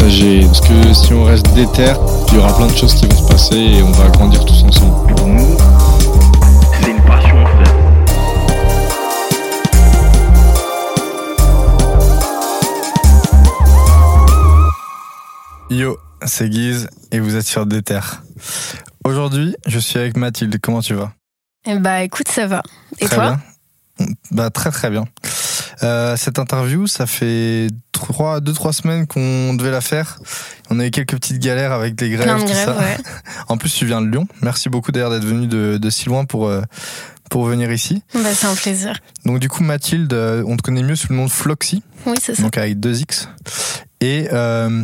partager. Parce que si on reste déter, il y aura plein de choses qui vont se passer et on va grandir tous ensemble. Pour nous, c'est une passion, frère. Yo, c'est Guise et vous êtes sur Déter. Aujourd'hui, je suis avec Mathilde. Comment tu vas? Eh bah écoute, ça va. Et Très toi? bien. Bah très très bien. Euh, cette interview, ça fait trois, deux trois semaines qu'on devait la faire. On a eu quelques petites galères avec les grèves, Plein de tout grèves, ça. ouais. En plus, tu viens de Lyon. Merci beaucoup d'ailleurs d'être venu de, de si loin pour euh, pour venir ici. Bah c'est un plaisir. Donc du coup, Mathilde, euh, on te connaît mieux sous le nom de Floxy, Oui, c'est ça. donc avec deux X. Et euh,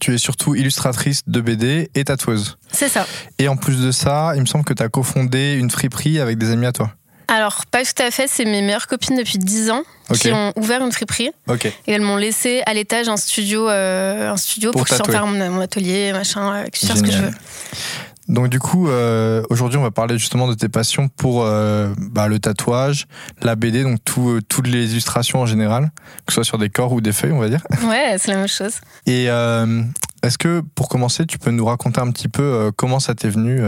tu es surtout illustratrice de BD et tatoueuse. C'est ça. Et en plus de ça, il me semble que tu as cofondé une friperie avec des amis à toi. Alors, pas tout à fait, c'est mes meilleures copines depuis 10 ans qui ont ouvert une friperie et elles m'ont laissé à l'étage un studio, euh, un studio Pour pour, que je tatouer. faire mon, mon atelier, machin, euh, que je fasse ce que je veux. Donc du coup, euh, aujourd'hui, on va parler justement de tes passions pour euh, bah, le tatouage, la BD, donc tout, euh, toutes les illustrations en général, que ce soit sur des corps ou des feuilles, on va dire. Ouais, c'est la même chose. Et est-ce que, pour commencer, tu peux nous raconter un petit peu comment ça t'est venu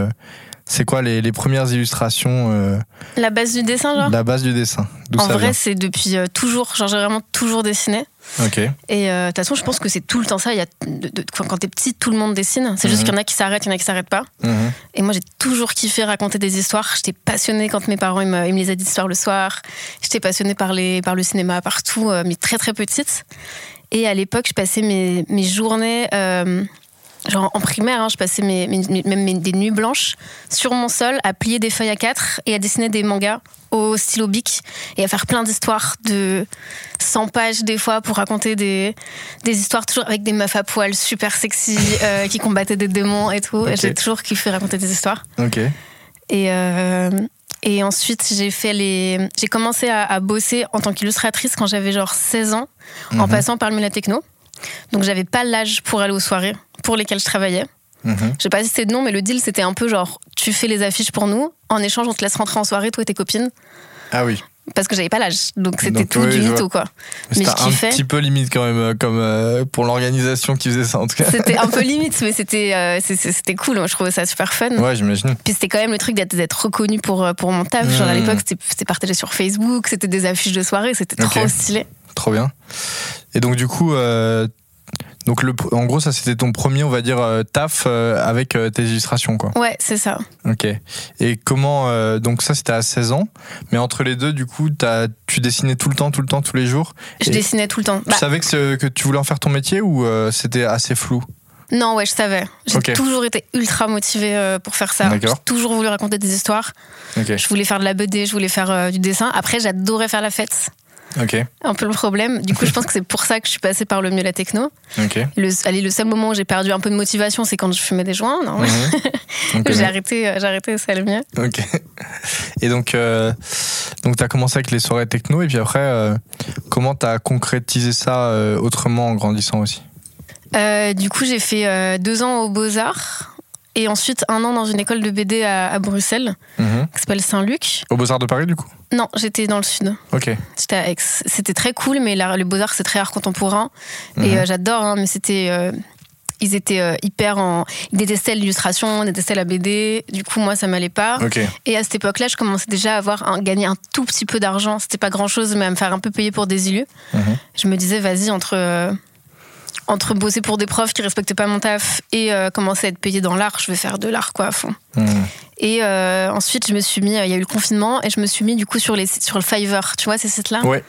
C'est quoi les, les premières illustrations, euh, La base du dessin, genre la base du dessin En ça vrai, c'est depuis euh, toujours. Genre, j'ai vraiment toujours dessiné. Ok. Et euh, de toute façon, je pense que c'est tout le temps ça. Il y a de- de- quand t'es petite, tout le monde dessine. C'est juste Mhm. qu'il y en a qui s'arrêtent, il y en a qui s'arrêtent pas. Mhm. Et moi, j'ai toujours kiffé raconter des histoires. J'étais passionnée quand mes parents ils me, ils me lisaient des histoires le soir. J'étais passionnée par, les, par le cinéma partout, mais très très petite. Et à l'époque, je passais mes, mes journées, genre en primaire, hein, je passais mes, même mes- des nuits blanches sur mon sol à plier des feuilles à quatre et à dessiner des mangas au stylo bic et à faire plein d'histoires de 100 pages des fois pour raconter des, des histoires toujours avec des meufs à poil super sexy euh, qui combattaient des démons et tout. J'ai toujours kiffé raconter des histoires. Ok. Et, euh, et ensuite, j'ai fait les. J'ai commencé à, à bosser en tant qu'illustratrice quand j'avais genre 16 ans, en Mhm. passant par le Mila Techno. Donc, j'avais pas l'âge pour aller aux soirées pour lesquelles je travaillais. Je sais pas si c'était de nom, mais le deal, c'était un peu genre tu fais les affiches pour nous, en échange, on te laisse rentrer en soirée, toi et tes copines. Ah oui. Parce que j'avais pas l'âge. Donc, c'était tout oui, du mytho, quoi. Mais C'était un kiffais. petit peu limite quand même, euh, comme euh, pour l'organisation qui faisait ça en tout cas. C'était un peu limite, mais c'était euh, c'était cool. Moi, je trouvais ça super fun. Ouais, j'imagine. Puis c'était quand même le truc d'être reconnu pour, pour mon taf. Genre à Mmh. l'époque, c'était partagé sur Facebook, c'était des affiches de soirée, c'était trop stylé. Trop bien. Et donc du coup, euh, donc le, en gros, ça c'était ton premier, on va dire, euh, taf euh, avec euh, tes illustrations, quoi. Ouais, c'est ça. Ok. Et comment Donc ça c'était à 16 ans, mais entre les deux, du coup, as, tu dessinais tout le temps, tout le temps, tous les jours. Je dessinais tout le temps. Tu Bah, savais que, que tu voulais en faire ton métier ou c'était assez flou? Non, ouais, je savais. J'ai toujours été ultra motivée pour faire ça. J'ai toujours voulu raconter des histoires. Ok. Je voulais faire de la BD, je voulais faire du dessin. Après, j'adorais faire la fête. Ok. Un peu le problème. Du coup, je pense que c'est pour ça que je suis passée par le mieux la techno. Ok. Le, allez, le seul moment où j'ai perdu un peu de motivation, c'est quand je fumais des joints. Non Mhm. J'ai arrêté, euh, j'ai arrêté, ça allait mieux. Ok. Et donc, euh, donc tu as commencé avec les soirées techno, et puis après, euh, comment tu as concrétisé ça euh, autrement en grandissant aussi? Du coup, j'ai fait deux ans aux Beaux-Arts et ensuite un an dans une école de BD à, à Bruxelles Mhm. qui s'appelle Saint-Luc. Au Beaux-Arts de Paris, du coup? Non, j'étais dans le sud. Ok. J'étais à Aix. C'était très cool, mais la- les Beaux-Arts, c'est très art contemporain. Mhm. Et euh, j'adore, hein, mais c'était. euh, ils étaient euh, hyper en. Ils détestaient l'illustration, ils détestaient la BD. Du coup, moi, ça m'allait pas. Ok. Et à cette époque-là, je commençais déjà à avoir un, gagné un tout petit peu d'argent. C'était pas grand-chose, mais à me faire un peu payer pour des illus. Mhm. Je me disais, vas-y, entre. Euh, entre bosser pour des profs qui respectaient pas mon taf et euh, commencer à être payé dans l'art, je vais faire de l'art quoi à fond. Mhm. Et euh, ensuite, je me suis mis, il y a eu le confinement et je me suis mis du coup sur les sites- sur le Fiverr, tu vois ces sites-là. Ouais.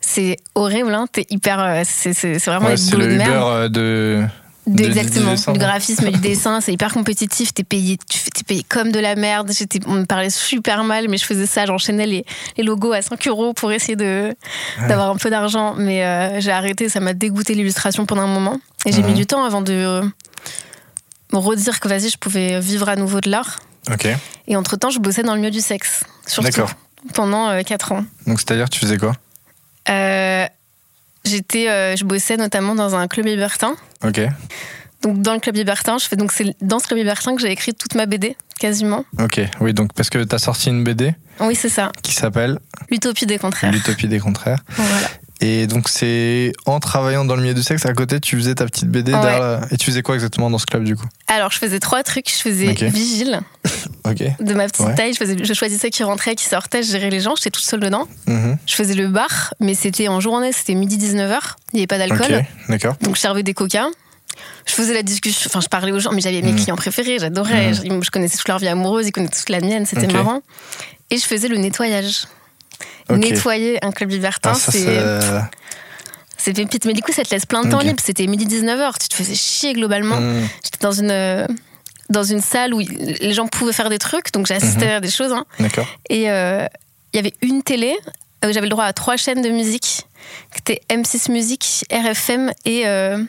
C'est horrible, hein. T'es hyper, euh, c'est vraiment Ouais, boulot le de Uber merde. euh, de, De- Du- du exactement, du ouais. graphisme et du dessin, c'est hyper compétitif. T'es payé, t'es payé comme de la merde. J'étais, on me parlait super mal, mais je faisais ça. J'enchaînais les, les logos à 5 euros pour essayer de d'avoir un peu d'argent. Mais euh, j'ai arrêté, ça m'a dégoûté l'illustration pendant un moment. Et j'ai mis du temps avant de euh, me redire que vas-y, je pouvais vivre à nouveau de l'art. Ok. Et entre temps, je bossais dans le milieu du sexe, surtout D'accord. pendant 4 ans. Donc c'est-à-dire tu faisais quoi? Euh, j'étais, euh, je bossais notamment dans un club libertin. Ok. Donc dans le club libertin, je fais donc c'est dans ce club libertin que j'ai écrit toute ma BD quasiment. Ok. Oui, donc parce que t'as sorti une BD Oui, c'est ça. qui s'appelle L'utopie des contraires. L'utopie des contraires. Voilà. Et donc c'est en travaillant dans le milieu du sexe à côté, tu faisais ta petite BD Ouais. derrière la- et tu faisais quoi exactement dans ce club du coup? Alors je faisais trois trucs. Je faisais vigile de ma petite Ouais. taille. Je, faisais, je choisissais qui rentrait, qui sortait. Je gérais les gens. J'étais toute seule dedans. Mhm. Je faisais le bar, mais c'était en journée. C'était midi 19h. Il n'y avait pas d'alcool. D'accord. Donc je servais des coca. Je faisais la discussion, enfin je parlais aux gens, mais j'avais mes Mhm. clients préférés, j'adorais, Mhm. je, je connaissais toute leur vie amoureuse, ils connaissaient toute la mienne, c'était marrant. Et je faisais le nettoyage. Ok. Nettoyer un club libertin, Ah, c'est c'est- pépite. Mais du coup, ça te laisse plein de temps libre. C'était midi 19h, tu te faisais chier globalement. Mhm. J'étais dans une, euh, dans une salle où les gens pouvaient faire des trucs, donc j'assistais Mhm. à des choses. hein. D'accord. Et euh, il y avait une télé où j'avais le droit à trois chaînes de musique, qui étaient M6 Musique, RFM et. euh,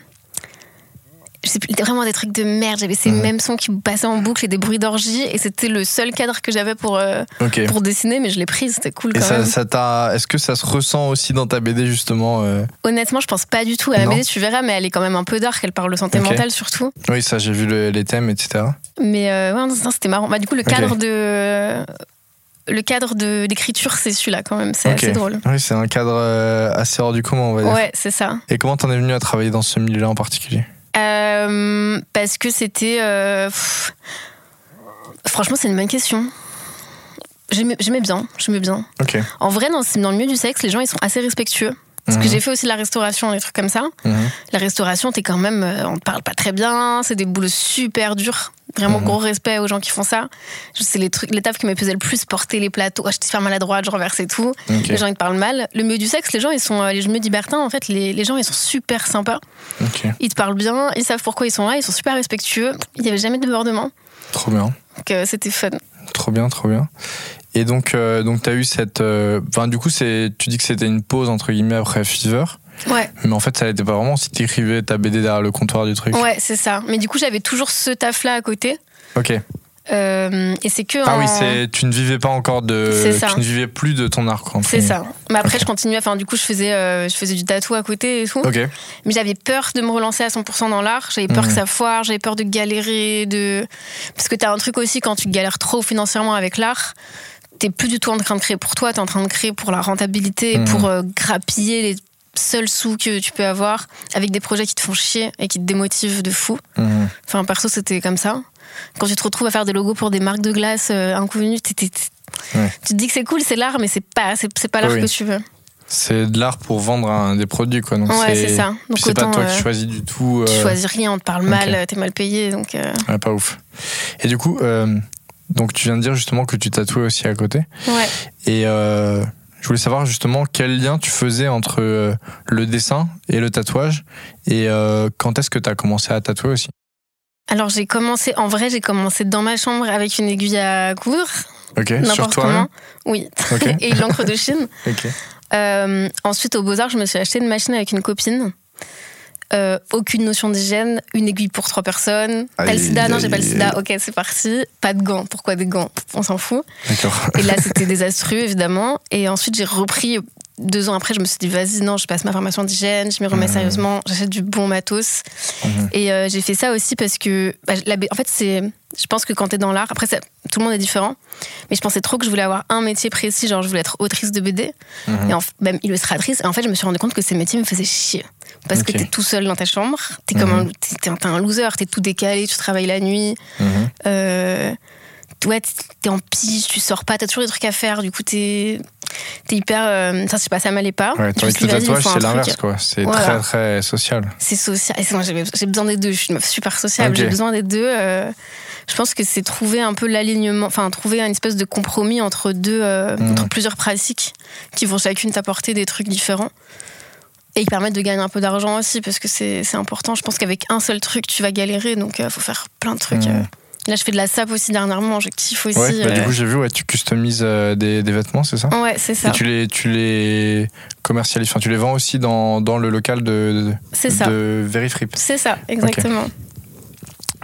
je sais plus, vraiment des trucs de merde. J'avais ces Mhm. mêmes sons qui passaient en boucle et des bruits d'orgie. Et c'était le seul cadre que j'avais pour, euh, pour dessiner, mais je l'ai pris, c'était cool quand même. ça. Est-ce que ça se ressent aussi dans ta BD justement euh Honnêtement, je pense pas du tout à la Non. BD, tu verras, mais elle est quand même un peu dark. Elle parle de santé mentale surtout. Oui, ça j'ai vu le- les thèmes, etc. Mais euh, ouais, c'était marrant. Bah, du coup, le cadre de. Le cadre de d'écriture, c'est celui-là quand même. C'est assez drôle. Oui, c'est un cadre euh, assez hors du commun, on va dire. Ouais, c'est ça. Et comment t'en es venu à travailler dans ce milieu-là en particulier? Euh, parce que c'était. euh, franchement, c'est une bonne question. J'aimais bien, j'aimais bien. En vrai, dans, dans le milieu du sexe, les gens ils sont assez respectueux. Parce que Mhm. j'ai fait aussi de la restauration, des trucs comme ça. Mhm. La restauration, t'es quand même, euh, on te parle pas très bien, c'est des boulots super durs. Vraiment Mhm. gros respect aux gens qui font ça. C'est les trucs, l'étape qui me pesait le plus, porter les plateaux. Ah, J'étais super maladroite, je renversais tout. Les gens ils te parlent mal. Le milieu du sexe, les gens ils sont, euh, les milieux libertins, en fait, les, les gens ils sont super sympas. Ils te parlent bien, ils savent pourquoi ils sont là, ils sont super respectueux. Il n'y avait jamais de débordement. Trop bien. Donc euh, c'était fun. Trop bien, trop bien. Et donc, euh, donc t'as eu cette. euh, Enfin, du coup. Tu dis que c'était une pause entre guillemets après Fever, Ouais, mais en fait, ça n'était pas vraiment si t'écrivais ta BD derrière le comptoir du truc. ouais, c'est ça. Mais du coup, j'avais toujours ce taf-là à côté. Ok. Euh, et c'est que. Ah en- oui, c'est. Tu ne vivais pas encore de. C'est ça. Tu ne vivais plus de ton art. C'est ça. Mais après, je continuais. Enfin, du coup, je faisais, euh, je faisais du tatou à côté et tout. Ok. Mais j'avais peur de me relancer à 100% dans l'art. J'avais peur Mhm. que ça foire. J'avais peur de galérer. De... Parce que t'as un truc aussi quand tu galères trop financièrement avec l'art. T'es plus du tout en train de créer pour toi. T'es en train de créer pour la rentabilité, pour euh, grappiller les seuls sous que tu peux avoir avec des projets qui te font chier et qui te démotivent de fou. Mhm. Enfin, perso, c'était comme ça. Quand tu te retrouves à faire des logos pour des marques de glace euh, inconnues, t'es- t'es- t'es- Ouais. tu te dis que c'est cool, c'est l'art, mais c'est pas, c'est, c'est pas l'art Oui. que tu veux. C'est de l'art pour vendre un- des produits, quoi. Donc ouais, c'est ça. Donc c'est pas toi euh, qui choisis du tout. tu euh, choisis rien, on te parle ok. mal, euh, t'es mal payé, donc. euh, ouais, pas ouf. Et du coup, euh, donc tu viens de dire justement que tu tatouais aussi à côté. Ouais. Et euh, je voulais savoir justement quel lien tu faisais entre euh, le dessin et le tatouage. Et euh, quand est-ce que tu as commencé à tatouer aussi? Alors j'ai commencé, en vrai, j'ai commencé dans ma chambre avec une aiguille à coudre, Ok, sur comment. Oui. Et une encre de Chine. Ok. Euh, ensuite, au Beaux-Arts, je me suis acheté une machine avec une copine. Euh, aucune notion d'hygiène, une aiguille pour trois personnes. T'as le sida Non, j'ai pas le sida. Ok, c'est parti. Pas de gants. Pourquoi des gants? On s'en fout. Et là, c'était désastreux, évidemment. Et ensuite, j'ai repris. Deux ans après, je me suis dit, vas-y, non, je passe ma formation d'hygiène, je m'y remets sérieusement, j'achète du bon matos. Mhm. Et euh, j'ai fait ça aussi parce que, bah, la en fait, c'est, je pense que quand t'es dans l'art, après, ça- tout le monde est différent, mais je pensais trop que je voulais avoir un métier précis, genre je voulais être autrice de BD, Mhm. et en même illustratrice. Et en fait, je me suis rendu compte que ces métiers me faisaient chier. Parce Ok. que t'es tout seul dans ta chambre, t'es comme Mhm. un, t'es, un- loser, t'es tout décalé, tu travailles la nuit, Mhm. euh, ouais, t'es- en pige, tu sors pas, t'as toujours des trucs à faire, du coup t'es, t'es hyper. euh, ça, je sais pas, ça m'allait pas. Ouais, tandis que le tatouage, c'est l'inverse, quoi. C'est Voilà. très, très social. C'est social. Et c'est moi, j'ai besoin des deux. Je suis une meuf super sociable. J'ai besoin des deux. euh, je pense que c'est trouver un peu l'alignement, enfin trouver une espèce de compromis entre deux, euh, Mhm. entre plusieurs pratiques qui vont chacune t'apporter des trucs différents. Et ils permettent de gagner un peu d'argent aussi, parce que c'est important. Je pense qu'avec un seul truc, tu vas galérer, donc il faut faire plein de trucs. Mhm. euh. Là, je fais de la sape aussi dernièrement, je kiffe aussi. Ouais, bah, du euh. coup, j'ai vu, ouais, tu customises euh, des, des vêtements, c'est ça? Ouais, c'est ça. Et tu les, tu les commercialises, enfin, tu les vends aussi dans, dans le local de, de, ça. de Verifrip. C'est ça, exactement.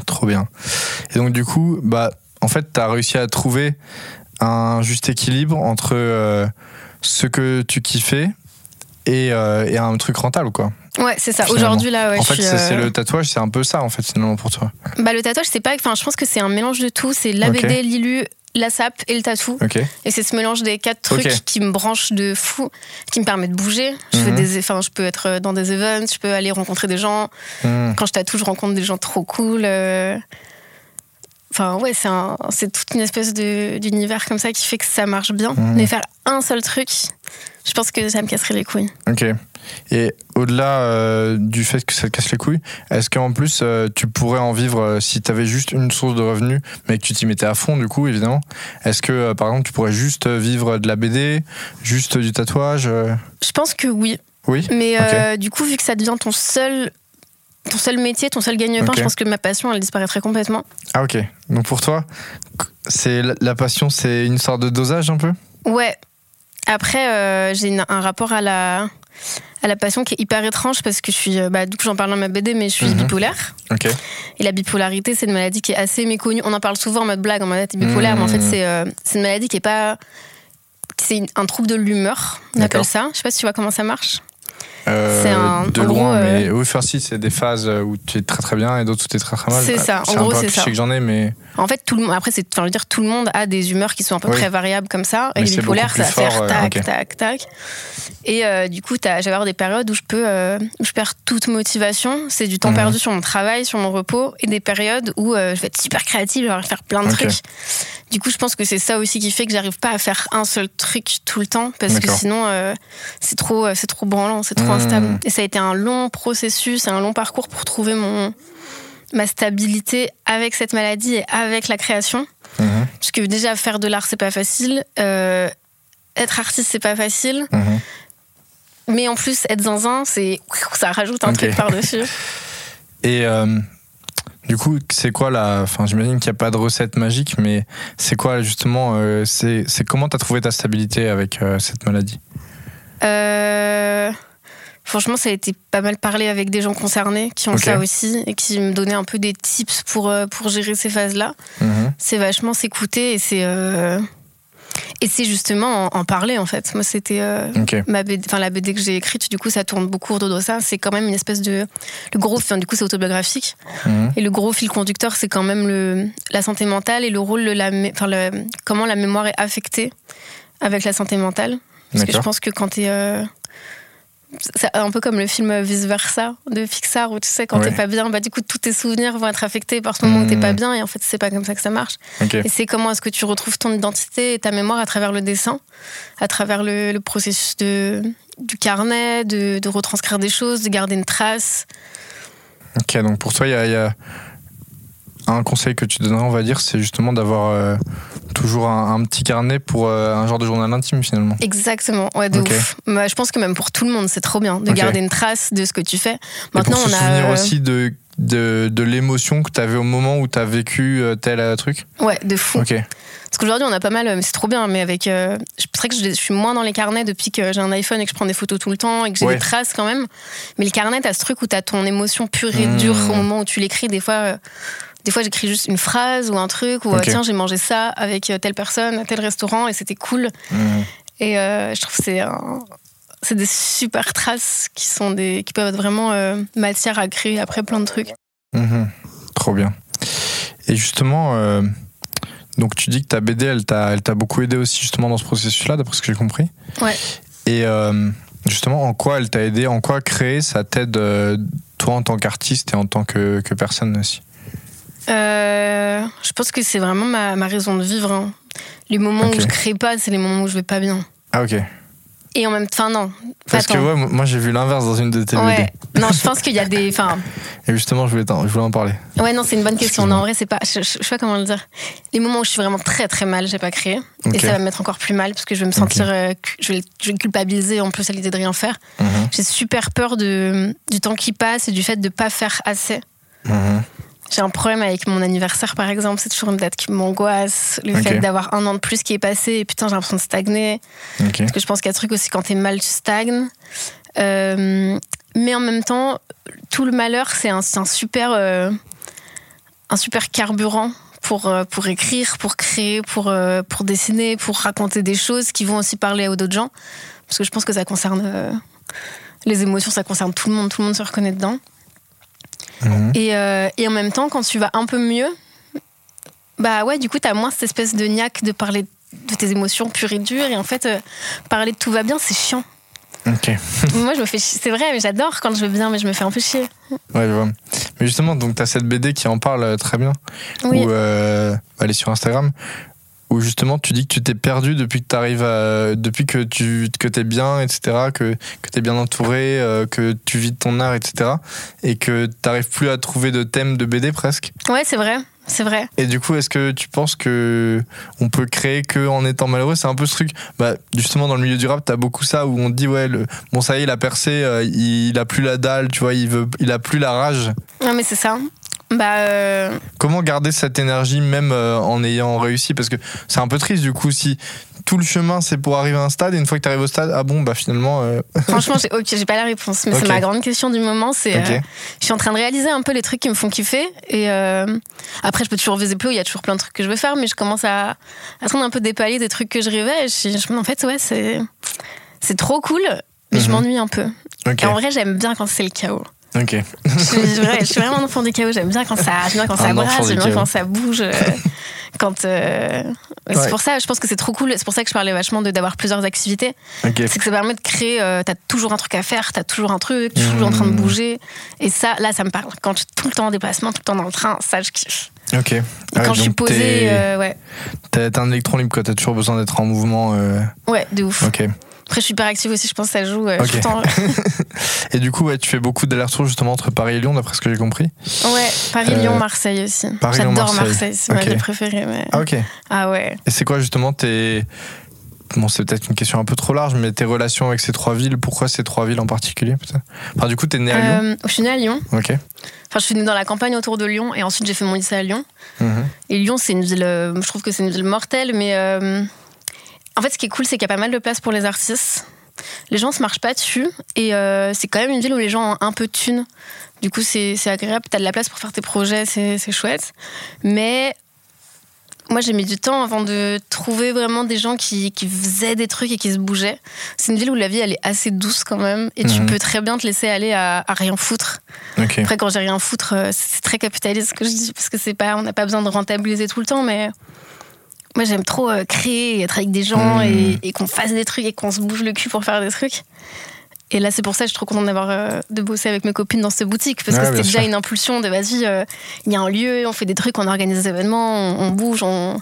Trop bien. Et donc, du coup, bah, en fait, tu as réussi à trouver un juste équilibre entre euh, ce que tu kiffais et, euh, et un truc rentable, quoi. Ouais, c'est ça. Aujourd'hui, là, ouais, en je fait, c'est euh, le tatouage, c'est un peu ça, en fait, finalement, pour toi. Bah, le tatouage, c'est pas. Enfin, je pense que c'est un mélange de tout. C'est la Ok. BD, l'ILU, la sape et le tatou. Ok. Et c'est ce mélange des quatre trucs qui me branchent de fou, qui me permet de bouger. Je, fais Mhm. des, enfin, je peux être dans des events, je peux aller rencontrer des gens. Hmm. Quand je tatoue, je rencontre des gens trop cool. euh. Enfin, ouais, c'est un- toute une espèce d'univers comme ça qui fait que ça marche bien. Mhm. Mais faire un seul truc, je pense que ça me casserait les couilles. Ok. Et au-delà euh, du fait que ça te casse les couilles, est-ce qu'en plus euh, tu pourrais en vivre euh, si tu avais juste une source de revenus, mais que tu t'y mettais à fond du coup évidemment Est-ce que par exemple tu pourrais juste vivre de la BD, juste du tatouage Je pense que oui. Oui Mais du coup, vu que ça devient ton seul, ton seul métier, ton seul gagne-pain, je pense que ma passion, elle disparaîtrait complètement. Ah ok. Donc pour toi, c'est la passion, c'est une sorte de dosage un peu? Ouais. Après, euh, j'ai une- un rapport à la, à la passion qui est hyper étrange parce que je suis, euh, bah, du coup, j'en parle dans ma BD, mais je suis Mhm. bipolaire. Ok. Et la bipolarité, c'est une maladie qui est assez méconnue. On en parle souvent en mode blague, en mode t'es bipolaire, mais en fait, Mhm. c'est euh, c'est une maladie qui est pas. C'est un trouble de l'humeur, on D'accord. appelle ça. Je sais pas si tu vois comment ça marche. Euh, C'est un- de en gros, loin, euh, mais oui, enfin si, c'est des phases où tu es très très bien et d'autres où tu es très très mal. C'est ça, en gros, c'est ça. que j'en ai, mais En fait, tout le monde, après, c'est, enfin, je veux dire, tout le monde a des humeurs qui sont à peu Oui. près variables comme ça. Et Mais les c'est bipolaires, ça va faire euh, tac, tac, tac. Et euh, du coup, t'as- je vais avoir des périodes où je peux, euh, où je perds toute motivation. C'est du temps Mhm. perdu sur mon travail, sur mon repos, et des périodes où je vais être super créative, je vais faire plein de trucs. Du coup, je pense que c'est ça aussi qui fait que j'arrive pas à faire un seul truc tout le temps, parce que sinon, c'est trop, c'est trop branlant, c'est trop Instable. Et ça a été un long processus, un long parcours pour trouver mon ma stabilité avec cette maladie et avec la création. Mhm, Parce que déjà, faire de l'art, c'est pas facile. Euh, être artiste, c'est pas facile. mhm. Mais en plus, être zinzin, c'est ça rajoute un truc par-dessus. Et euh, du coup, c'est quoi la. Enfin, j'imagine qu'il n'y a pas de recette magique, mais c'est quoi justement. euh, c'est comment tu as trouvé ta stabilité avec euh, cette maladie? Euh, franchement, ça a été pas mal parlé avec des gens concernés qui ont ça aussi et qui me donnaient un peu des tips pour, euh, pour gérer ces phases-là. Mhm. C'est vachement s'écouter et c'est. euh, et c'est justement en, en parler en fait. Moi, c'était. euh, ma BD, enfin la BD que j'ai écrite, du coup, ça tourne beaucoup autour de ça. C'est quand même une espèce de le gros, enfin, du coup, c'est autobiographique. Mhm. Et le gros fil conducteur, c'est quand même le la santé mentale et le rôle de la, enfin le, comment la mémoire est affectée avec la santé mentale. Parce que je pense que quand euh, c'est un peu comme le film Vice Versa de Pixar où tu sais quand Ouais. t'es pas bien, bah du coup tous tes souvenirs vont être affectés par ce moment où t'es pas bien et en fait c'est pas comme ça que ça marche. Et c'est comment est-ce que tu retrouves ton identité et ta mémoire à travers le dessin, à travers le, le processus de, du carnet, de, de retranscrire des choses, de garder une trace? Ok, donc pour toi, il y a, il y a un conseil que tu donnerais, on va dire, c'est justement d'avoir euh, toujours un, un petit carnet pour euh, un genre de journal intime finalement. Exactement, ouais, de ouf. Bah, je pense que même pour tout le monde, c'est trop bien de garder une trace de ce que tu fais. Et Maintenant, pour se on a. souvenir euh, aussi de, de, de l'émotion que tu avais au moment où tu as vécu tel truc. Ouais, de fou. Ok. Parce qu'aujourd'hui, on a pas mal, mais c'est trop bien, mais avec. euh, c'est vrai que je, je suis moins dans les carnets depuis que j'ai un iPhone et que je prends des photos tout le temps et que j'ai Ouais. des traces quand même. Mais le carnet, t'as ce truc où t'as ton émotion pure et Mmh. dure au moment où tu l'écris. Des fois, euh, des fois j'écris juste une phrase ou un truc, ou euh, tiens, j'ai mangé ça avec euh, telle personne à tel restaurant et c'était cool. Mhm. Et euh, je trouve que c'est un- C'est des super traces qui sont des qui peuvent être vraiment euh, matière à créer après plein de trucs. Mhm. Trop bien. Et justement, euh, donc tu dis que ta BD, elle t'a, elle t'a beaucoup aidé aussi justement dans ce processus-là, d'après ce que j'ai compris. Ouais. Et euh, justement, en quoi elle t'a aidé? En quoi créer ça t'aide euh, toi en tant qu'artiste et en tant que, que personne aussi? Euh, je pense que c'est vraiment ma, ma raison de vivre. hein. Les moments où je crée pas, c'est les moments où je vais pas bien. Ah ok. Et en même temps, non. Parce que ouais, moi j'ai vu l'inverse dans une de tes Ouais. Non, je pense qu'il y a des. BD. Et justement, je voulais, je voulais en parler. ouais, non, c'est une bonne question. Non, en vrai, c'est pas. Je, je, je sais pas comment le dire. Les moments où je suis vraiment très très mal, j'ai pas créé. Ok. Et ça va me mettre encore plus mal parce que je vais me sentir. euh, je, vais, je vais culpabiliser en plus à l'idée de rien faire. Mhm. J'ai super peur de, du temps qui passe et du fait de pas faire assez. Mhm. J'ai un problème avec mon anniversaire, par exemple. C'est toujours une date qui m'angoisse. Le fait d'avoir un an de plus qui est passé et putain, j'ai l'impression de stagner. Parce que je pense qu'il y a un truc aussi, quand t'es mal, tu stagnes. Euh, mais en même temps, tout le malheur, c'est un, un super, euh, un super carburant pour, euh, pour écrire, pour créer, pour, pour dessiner, pour raconter des choses qui vont aussi parler à d'autres gens. Parce que je pense que ça concerne euh, les émotions, ça concerne tout le monde, tout le monde se reconnaît dedans. Mhm. Et, euh, et en même temps, quand tu vas un peu mieux, bah ouais, du coup, t'as moins cette espèce de niaque de parler de tes émotions pures et dures. Et en fait, euh, parler de tout va bien, c'est chiant. Ok. Moi, je me fais chier. C'est vrai, mais j'adore quand je vais bien, mais je me fais un peu chier. Ouais, je vois. Mais justement, donc t'as cette BD qui en parle euh, très bien. Oui. Où, euh, elle est sur Instagram. Où justement tu dis que tu t'es perdu depuis que t'arrives à, depuis que tu que t'es bien, etc. Que que t'es bien entouré, euh, que tu vis de ton art, etc. Et que t'arrives plus à trouver de thème de BD presque. Ouais, c'est vrai. C'est vrai. Et du coup, est-ce que tu penses que on peut créer que en étant malheureux? C'est un peu ce truc. Bah, justement, dans le milieu du rap, t'as beaucoup ça où on dit ouais, le, bon ça y est, il a percé, euh, il, il a plus la dalle, tu vois, il veut, il a plus la rage. Non, mais c'est ça. Bah, euh, Comment garder cette énergie même euh, en ayant réussi? Parce que c'est un peu triste du coup si tout le chemin c'est pour arriver à un stade et une fois que tu arrives au stade, ah bon bah finalement. euh, franchement, j'ai pas la réponse. Mais c'est ma grande question du moment. C'est. Euh, je suis en train de réaliser un peu les trucs qui me font kiffer. Et après, je peux toujours viser plus haut. Il y a toujours plein de trucs que je veux faire, mais je commence à, à prendre un peu des paliers des trucs que je rêvais. Et je, je- en fait, ouais, c'est. Trop cool, mais je Mhm. m'ennuie un peu. Et en vrai, j'aime bien quand c'est le chaos. Ok. Je suis, vrai, je suis vraiment un enfant du chaos. J'aime bien quand ça, j'aime bien quand ça brasse, j'aime bien quand ça bouge. euh, quand euh, Ouais. c'est pour ça, je pense que c'est trop cool. C'est pour ça que je parlais vachement de d'avoir plusieurs activités. Ok. C'est que ça permet de créer. euh, t'as toujours un truc à faire, t'as toujours un truc, tu es toujours en train de Mmh. bouger. Et ça, là, ça me parle. Quand je suis tout le temps en déplacement, tout le temps dans le train, ça, je kiffe. Ok. Et quand je suis posée, t'es- euh, ouais, T'es t'es un électron libre quoi, t'as toujours besoin d'être en mouvement. ouais, de ouf. Ok. Après, je suis hyper active aussi. Je pense que ça joue. euh, Ok. tout le temps. Et du coup, ouais, tu fais beaucoup d'allers-retours justement entre Paris et Lyon, d'après ce que j'ai compris. Ouais, Paris, Euh, Lyon, Marseille aussi. J'adore Marseille. C'est ma ville préférée. mais- Ah ok. Ah ouais. Et c'est quoi justement tes. Bon, c'est peut-être une question un peu trop large, mais tes relations avec ces trois villes, pourquoi ces trois villes en particulier peut-être? Enfin, du coup, t'es né à Lyon? Euh, je suis née à Lyon. Ok. Enfin, je suis née dans la campagne autour de Lyon et ensuite j'ai fait mon lycée à Lyon. Mhm. Et Lyon, c'est une ville, je trouve que c'est une ville mortelle, mais en fait, ce qui est cool, c'est qu'il y a pas mal de place pour les artistes. Les gens se marchent pas dessus et euh, c'est quand même une ville où les gens ont un peu de thunes. Du coup, c'est agréable, t'as de la place pour faire tes projets, c'est chouette. Mais moi, j'ai mis du temps avant de trouver vraiment des gens qui, qui faisaient des trucs et qui se bougeaient. C'est une ville où la vie, elle est assez douce quand même et tu Mhm. peux très bien te laisser aller à, à rien foutre. Après, quand j'ai rien foutre, euh, c'est très capitaliste ce que je dis, parce que c'est pas, on n'a pas besoin de rentabiliser tout le temps, mais moi j'aime trop euh, créer et être avec des gens Mmh. et, et qu'on fasse des trucs et qu'on se bouge le cul pour faire des trucs. Et là, c'est pour ça que je suis trop contente d'avoir euh, de bosser avec mes copines dans cette boutique, parce Ouais, que c'était déjà sûr. une impulsion de vas-y, euh, il y a un lieu, on fait des trucs, on organise des événements, on, on bouge, on,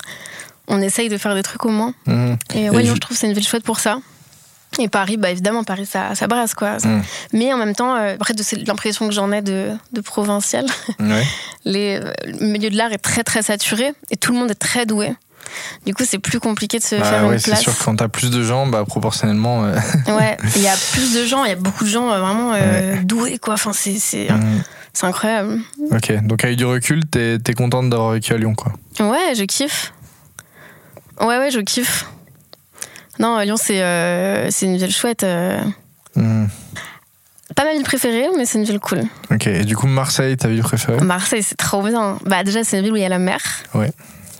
on essaye de faire des trucs au moins. Mhm. Et ouais, Et je trouve que c'est une ville chouette pour ça. Et Paris, bah évidemment, Paris, ça, ça brasse, quoi. Mm. Mais en même temps, euh, après, de c'est l'impression que j'en ai de, de provincial, Ouais. les, euh, le milieu de l'art est très, très saturé et tout le monde est très doué. Du coup, c'est plus compliqué de se Bah faire ouais, une c'est place. sûr que quand t'as plus de gens, bah proportionnellement. euh, Ouais, il y a plus de gens, il y a beaucoup de gens euh, vraiment euh, doués, quoi. Enfin, c'est c'est- c'est incroyable. Ok, donc avec du recul, t'es es contente d'avoir vécu à Lyon, quoi. Ouais, je kiffe. Ouais, ouais, je kiffe. Non, Lyon, c'est euh, c'est une ville chouette. Mhm. Pas ma ville préférée, mais c'est une ville cool. Ok, et du coup, Marseille, ta ville préférée? Marseille, c'est trop bien. Bah, déjà, c'est une ville où il y a la mer.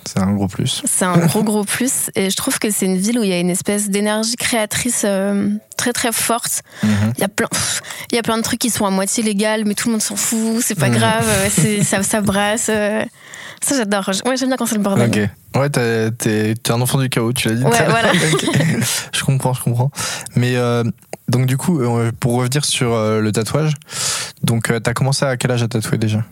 C'est un gros plus. C'est un gros, gros plus. Et je trouve que c'est une ville où il y a une espèce d'énergie créatrice euh, très, très forte. Mhm. Il y, a plein, pff, il y a plein de trucs qui sont à moitié légales, mais tout le monde s'en fout. C'est pas Mhm. grave. ça, ça brasse. euh. Ça, j'adore. Ouais, j'aime bien quand c'est le bordel. Ok. Ouais, t'es un enfant du chaos, tu l'as dit. Ouais, voilà. Je comprends, je comprends. Mais euh, donc du coup, pour revenir sur le tatouage, donc t'as commencé à quel âge à tatouer déjà?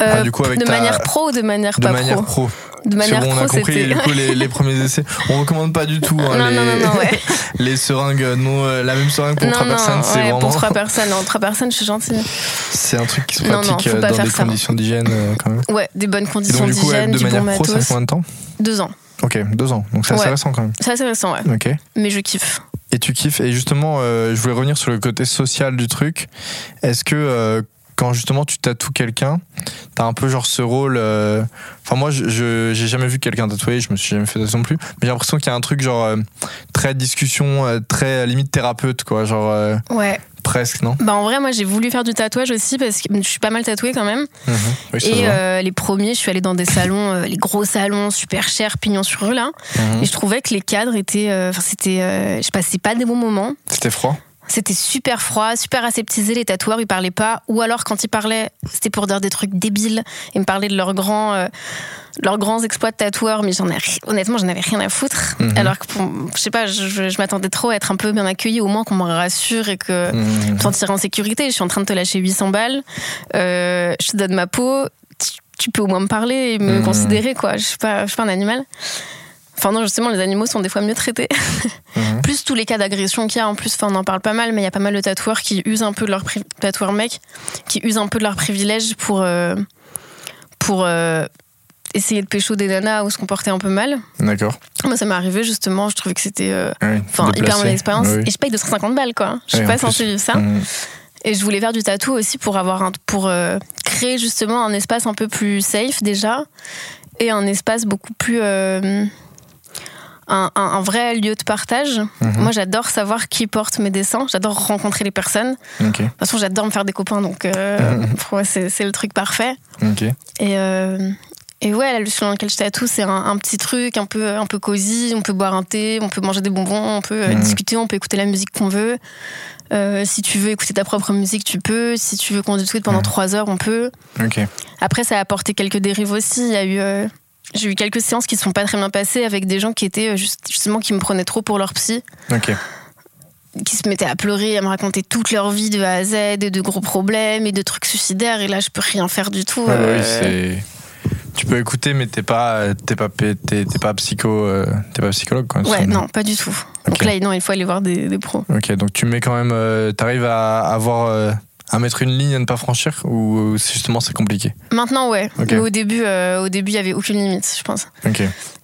Ah, du coup, avec de ta- manière pro ou de manière De pas manière pro, pro. de manière bon, on a pro, compris c'était. du coup, les, les premiers essais. On recommande pas du tout hein, Non, les, non, non, non, ouais. les seringues, non, euh, la même seringue pour non, trois non, personnes, c'est ouais, vraiment. pour trois personnes. En trois personnes, je suis gentille. C'est un truc qui se Non, non, pratique euh, pas dans des ça. conditions d'hygiène euh, quand même. Ouais, des bonnes conditions donc du coup, d'hygiène, de du bon manière pro, ça fait combien de temps Deux ans. Ok, deux ans. Donc c'est assez Ouais. récent quand même. C'est assez récent, ouais. Ok. Mais je kiffe. Et tu kiffes. Et justement, euh, je voulais revenir sur le côté social du truc. Est-ce que euh, quand justement tu tatoues quelqu'un, t'as un peu genre ce rôle. euh, Enfin, moi, je j'ai jamais vu quelqu'un tatouer, je me suis jamais fait tatouer non plus. Mais j'ai l'impression qu'il y a un truc genre euh, très discussion, euh, très limite thérapeute, quoi. Genre euh, Ouais. presque, non? Bah en vrai, moi j'ai voulu faire du tatouage aussi parce que je suis pas mal tatouée quand même. Oui, se Et les premiers, je suis allée dans des salons, les gros salons super chers, pignon sur rue là. Mhm. Et je trouvais que les cadres étaient, enfin c'était, je passais pas des bons moments. C'était froid? C'était super froid, super aseptisé. Les tatoueurs, ils parlaient pas. Ou alors, quand ils parlaient, c'était pour dire des trucs débiles. Ils me parlaient de leurs grands, euh, leurs grands exploits de tatoueurs, mais j'en ai, honnêtement, j'en avais rien à foutre. Mhm. Alors que, pour- je sais pas, je, m'attendais trop à être un peu bien accueillie, au moins qu'on me rassure et que Mhm. me sentir en sécurité. Je suis en train de te lâcher 800 balles. Euh, je te donne ma peau. Tu, tu peux au moins me parler et me Mhm. considérer, quoi. Je suis pas, je suis pas un animal. Enfin non, justement, les animaux sont des fois mieux traités. Mhm. Plus tous les cas d'agression qu'il y a, en plus, enfin, on en parle pas mal, mais il y a pas mal de tatoueurs qui usent un peu de leur tatoueurs mecs, qui usent un peu de leur privilège pour euh, pour euh, essayer de pécho des nanas ou se comporter un peu mal. D'accord. Moi, ça m'est arrivé justement. Je trouvais que c'était euh, Oui, enfin hyper mauvaise expérience. Oui, oui. Et je paye 250 balles, quoi. Je suis Oui, pas censée vivre ça. Mhm. Et je voulais faire du tatou aussi pour avoir un, pour euh, créer justement un espace un peu plus safe déjà et un espace beaucoup plus euh, un, un- un vrai lieu de partage. Mhm. Moi, j'adore savoir qui porte mes dessins. J'adore rencontrer les personnes. De toute façon, j'adore me faire des copains, donc euh, Mhm. pour moi, c'est le truc parfait. Et euh, et ouais, la luxe dans laquelle je tatoue, c'est un, un petit truc un peu, un peu cosy. On peut boire un thé, on peut manger des bonbons, on peut euh, Mhm. discuter, on peut écouter la musique qu'on veut. Euh, si tu veux écouter ta propre musique, tu peux. Si tu veux qu'on discute pendant trois heures, on peut. Après, ça a apporté quelques dérives aussi. Il y a eu, euh, j'ai eu quelques séances qui se sont pas très bien passées avec des gens qui étaient euh, juste- justement qui me prenaient trop pour leur psy, Ok. qui se mettaient à pleurer, à me raconter toute leur vie de A à Z, et de gros problèmes et de trucs suicidaires. Et là, je peux rien faire du tout. Ouais, bah euh, oui, c'est. Tu peux écouter, mais t'es pas, t'es pas, t'es, t'es pas psycho, euh, t'es pas psychologue, quoi. ouais, non, pas du tout. Donc là, non, il faut aller voir des, des pros. Ok, donc tu mets quand même, euh, t'arrives à avoir, à mettre une ligne à ne pas franchir, ou c'est justement c'est compliqué. Maintenant, ouais. Mais au début, euh, au début, il y avait aucune limite, je pense.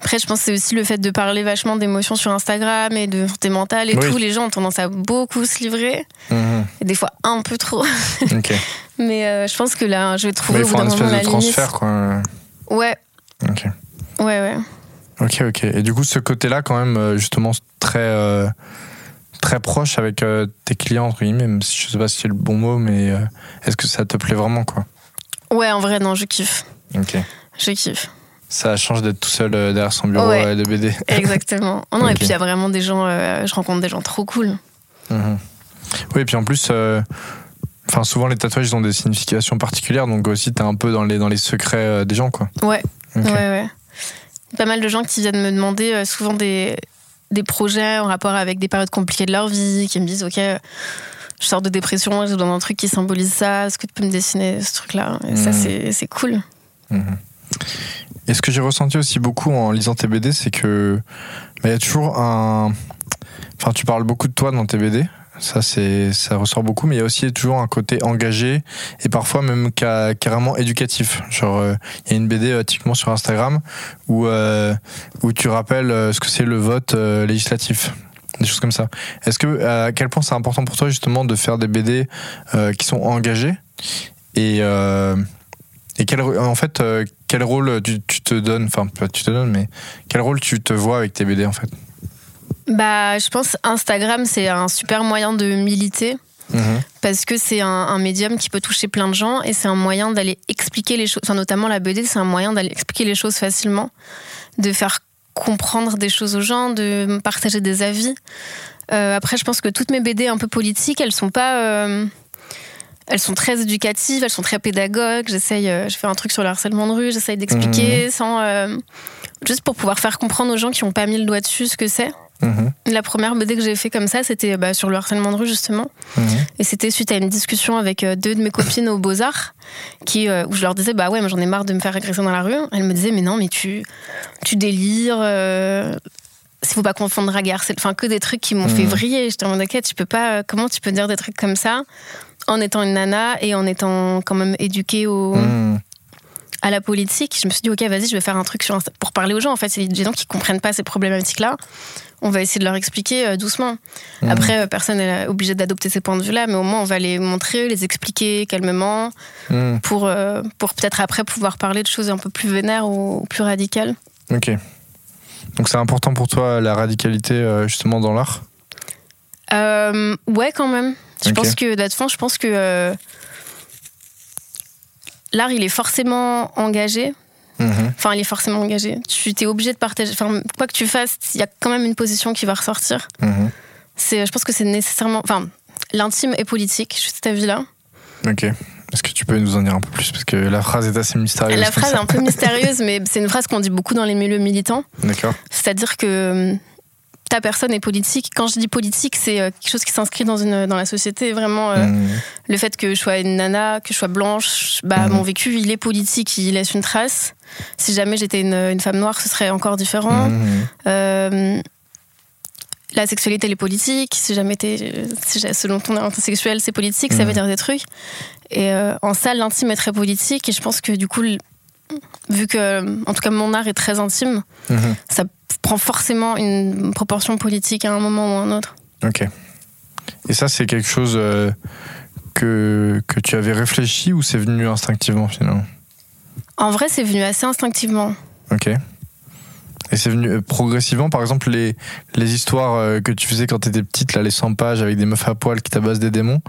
Après, je pense que c'est aussi le fait de parler vachement d'émotions sur Instagram et de santé mentale et Oui. tout. Les gens ont tendance à beaucoup se livrer, Mhm. et des fois un peu trop. Mais euh, je pense que là, je vais Mais trouver il au bout faut un espèce de transfert, quoi. Ouais, Ok. ouais, ouais. Ok, ok. Et du coup, ce côté-là, quand même, euh, justement, très, euh, très proche avec euh, tes clients, entre guillemets, même si je sais pas si c'est le bon mot, mais euh, est-ce que ça te plaît vraiment, quoi? Ouais, en vrai, non, je kiffe. Ok. Je kiffe. Ça change d'être tout seul euh, derrière son bureau Ouais. de BD. Exactement. Oh non. Et puis, il y a vraiment des gens, je rencontre des gens trop cool. Mhm. Oui, et puis en plus, enfin, souvent les tatouages ils ont des significations particulières, donc aussi t'es un peu dans les, dans les secrets des gens, quoi. Ouais, ouais, ouais. Pas mal de gens qui viennent me demander souvent des, des projets en rapport avec des périodes compliquées de leur vie, qui me disent Ok, je sors de dépression, j'ai besoin d'un truc qui symbolise ça, est-ce que tu peux me dessiner ce truc-là? Et ça, Mhm. c'est cool. Mhm. Et ce que j'ai ressenti aussi beaucoup en lisant tes BD, c'est que bah, il y a toujours un. Enfin, tu parles beaucoup de toi dans tes BD. Ça, c'est, ça ressort beaucoup, mais il y a aussi toujours un côté engagé et parfois même ca- carrément éducatif. Genre, euh, il y a une BD euh, typiquement sur Instagram où, euh, où tu rappelles ce que c'est le vote législatif. Des choses comme ça. Est-ce que, à quel point c'est important pour toi justement de faire des BD qui sont engagés et, et quel, en fait, quel rôle tu, tu te donnes, enfin, pas tu te donnes, mais quel rôle tu te vois avec tes BD en fait? Bah, je pense Instagram, c'est un super moyen de militer. Mhm. parce que c'est un, un médium qui peut toucher plein de gens et c'est un moyen d'aller expliquer les choses, enfin, notamment la BD, c'est un moyen d'aller expliquer les choses facilement, de faire comprendre des choses aux gens, de partager des avis. Euh, après, je pense que toutes mes BD un peu politiques, elles sont pas. euh, elles sont très éducatives, elles sont très pédagogues. J'essaye, euh, je fais un truc sur le harcèlement de rue, j'essaye d'expliquer sans. euh, juste pour pouvoir faire comprendre aux gens qui n'ont pas mis le doigt dessus ce que c'est. Mhm, La première BD que j'ai fait comme ça, c'était bah, sur le harcèlement de rue justement. mhm. Et c'était suite à une discussion avec euh, deux de mes copines aux Beaux-Arts, qui, euh, où je leur disais Bah ouais, mais j'en ai marre de me faire agresser dans la rue. Elles me disaient Mais non, mais tu, tu délires. Euh, S'il faut pas confondre harcèlement. Enfin, que des trucs qui m'ont Mhm. fait vriller. J'étais en mode Ok, tu peux pas. euh, Comment tu peux dire des trucs comme ça en étant une nana et en étant quand même éduquée au, Mhm. À la politique Je me suis dit Ok, vas-y, je vais faire un truc sur Insta- pour parler aux gens. En fait, c'est des gens qui comprennent pas ces problématiques-là. On va essayer de leur expliquer euh, doucement. Mhm. Après, euh, personne n'est obligé d'adopter ces points de vue-là, mais au moins on va les montrer, les expliquer calmement, Mhm. pour, euh, pour peut-être après pouvoir parler de choses un peu plus vénères ou, ou plus radicales. Ok. Donc c'est important pour toi la radicalité euh, justement dans l'art? Euh, ouais, quand même. Je pense que, d'être je pense que euh, l'art, il est forcément engagé. Mhm. Enfin, il est forcément engagé. Tu es obligé de partager. Enfin, quoi que tu fasses, il y a quand même une position qui va ressortir. Mhm. C'est, je pense que c'est nécessairement. Enfin, l'intime est politique, juste ta vie là. Ok. Est-ce que tu peux nous en dire un peu plus? Parce que la phrase est assez mystérieuse. La phrase est un peu mystérieuse, mais c'est une phrase qu'on dit beaucoup dans les milieux militants. D'accord. C'est-à-dire que ta personne est politique. Quand je dis politique, c'est euh, quelque chose qui s'inscrit dans, une, dans la société. Vraiment, euh, Mhm. le fait que je sois une nana, que je sois blanche, bah, Mhm. mon vécu, il est politique, il laisse une trace. Si jamais j'étais une, une femme noire, ce serait encore différent. Mhm. Euh, la sexualité, elle est politique. Si jamais t'es, si selon ton orientation sexuelle, c'est politique, ça veut dire des trucs. Et euh, en salle, l'intime est très politique. Et je pense que du coup, vu que, en tout cas, mon art est très intime, Mhm. ça prend forcément une proportion politique à un moment ou à un autre. Ok. Et ça, c'est quelque chose euh, que, que tu avais réfléchi ou c'est venu instinctivement finalement? En vrai, c'est venu assez instinctivement. Ok. Et c'est venu euh, progressivement, par exemple, les, les histoires euh, que tu faisais quand t'étais petite, là, les 100 pages avec des meufs à poil qui tabassent des démons.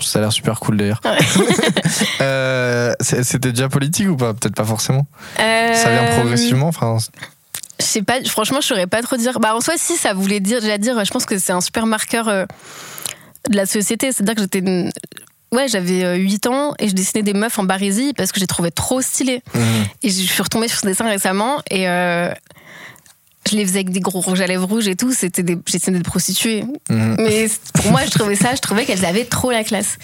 Ça a l'air super cool d'ailleurs. Ouais. Euh, C'était déjà politique ou pas? Peut-être pas forcément. Ça vient Euh, progressivement. Enfin, Je sais pas, franchement, je saurais pas trop dire. Bah, en soi, si, ça voulait dire, déjà dire, je pense que c'est un super marqueur euh, de la société. C'est-à-dire que j'étais. Ouais, j'avais euh, 8 ans et je dessinais des meufs en barésie parce que j'ai trouvé trop stylé. mhm. Et je suis retombée sur ce dessin récemment et euh, je les faisais avec des gros rouges à lèvres rouges et tout. C'était des, j'essayais de prostituées. Mhm. Mais pour moi, je trouvais ça, je trouvais qu'elles avaient trop la classe.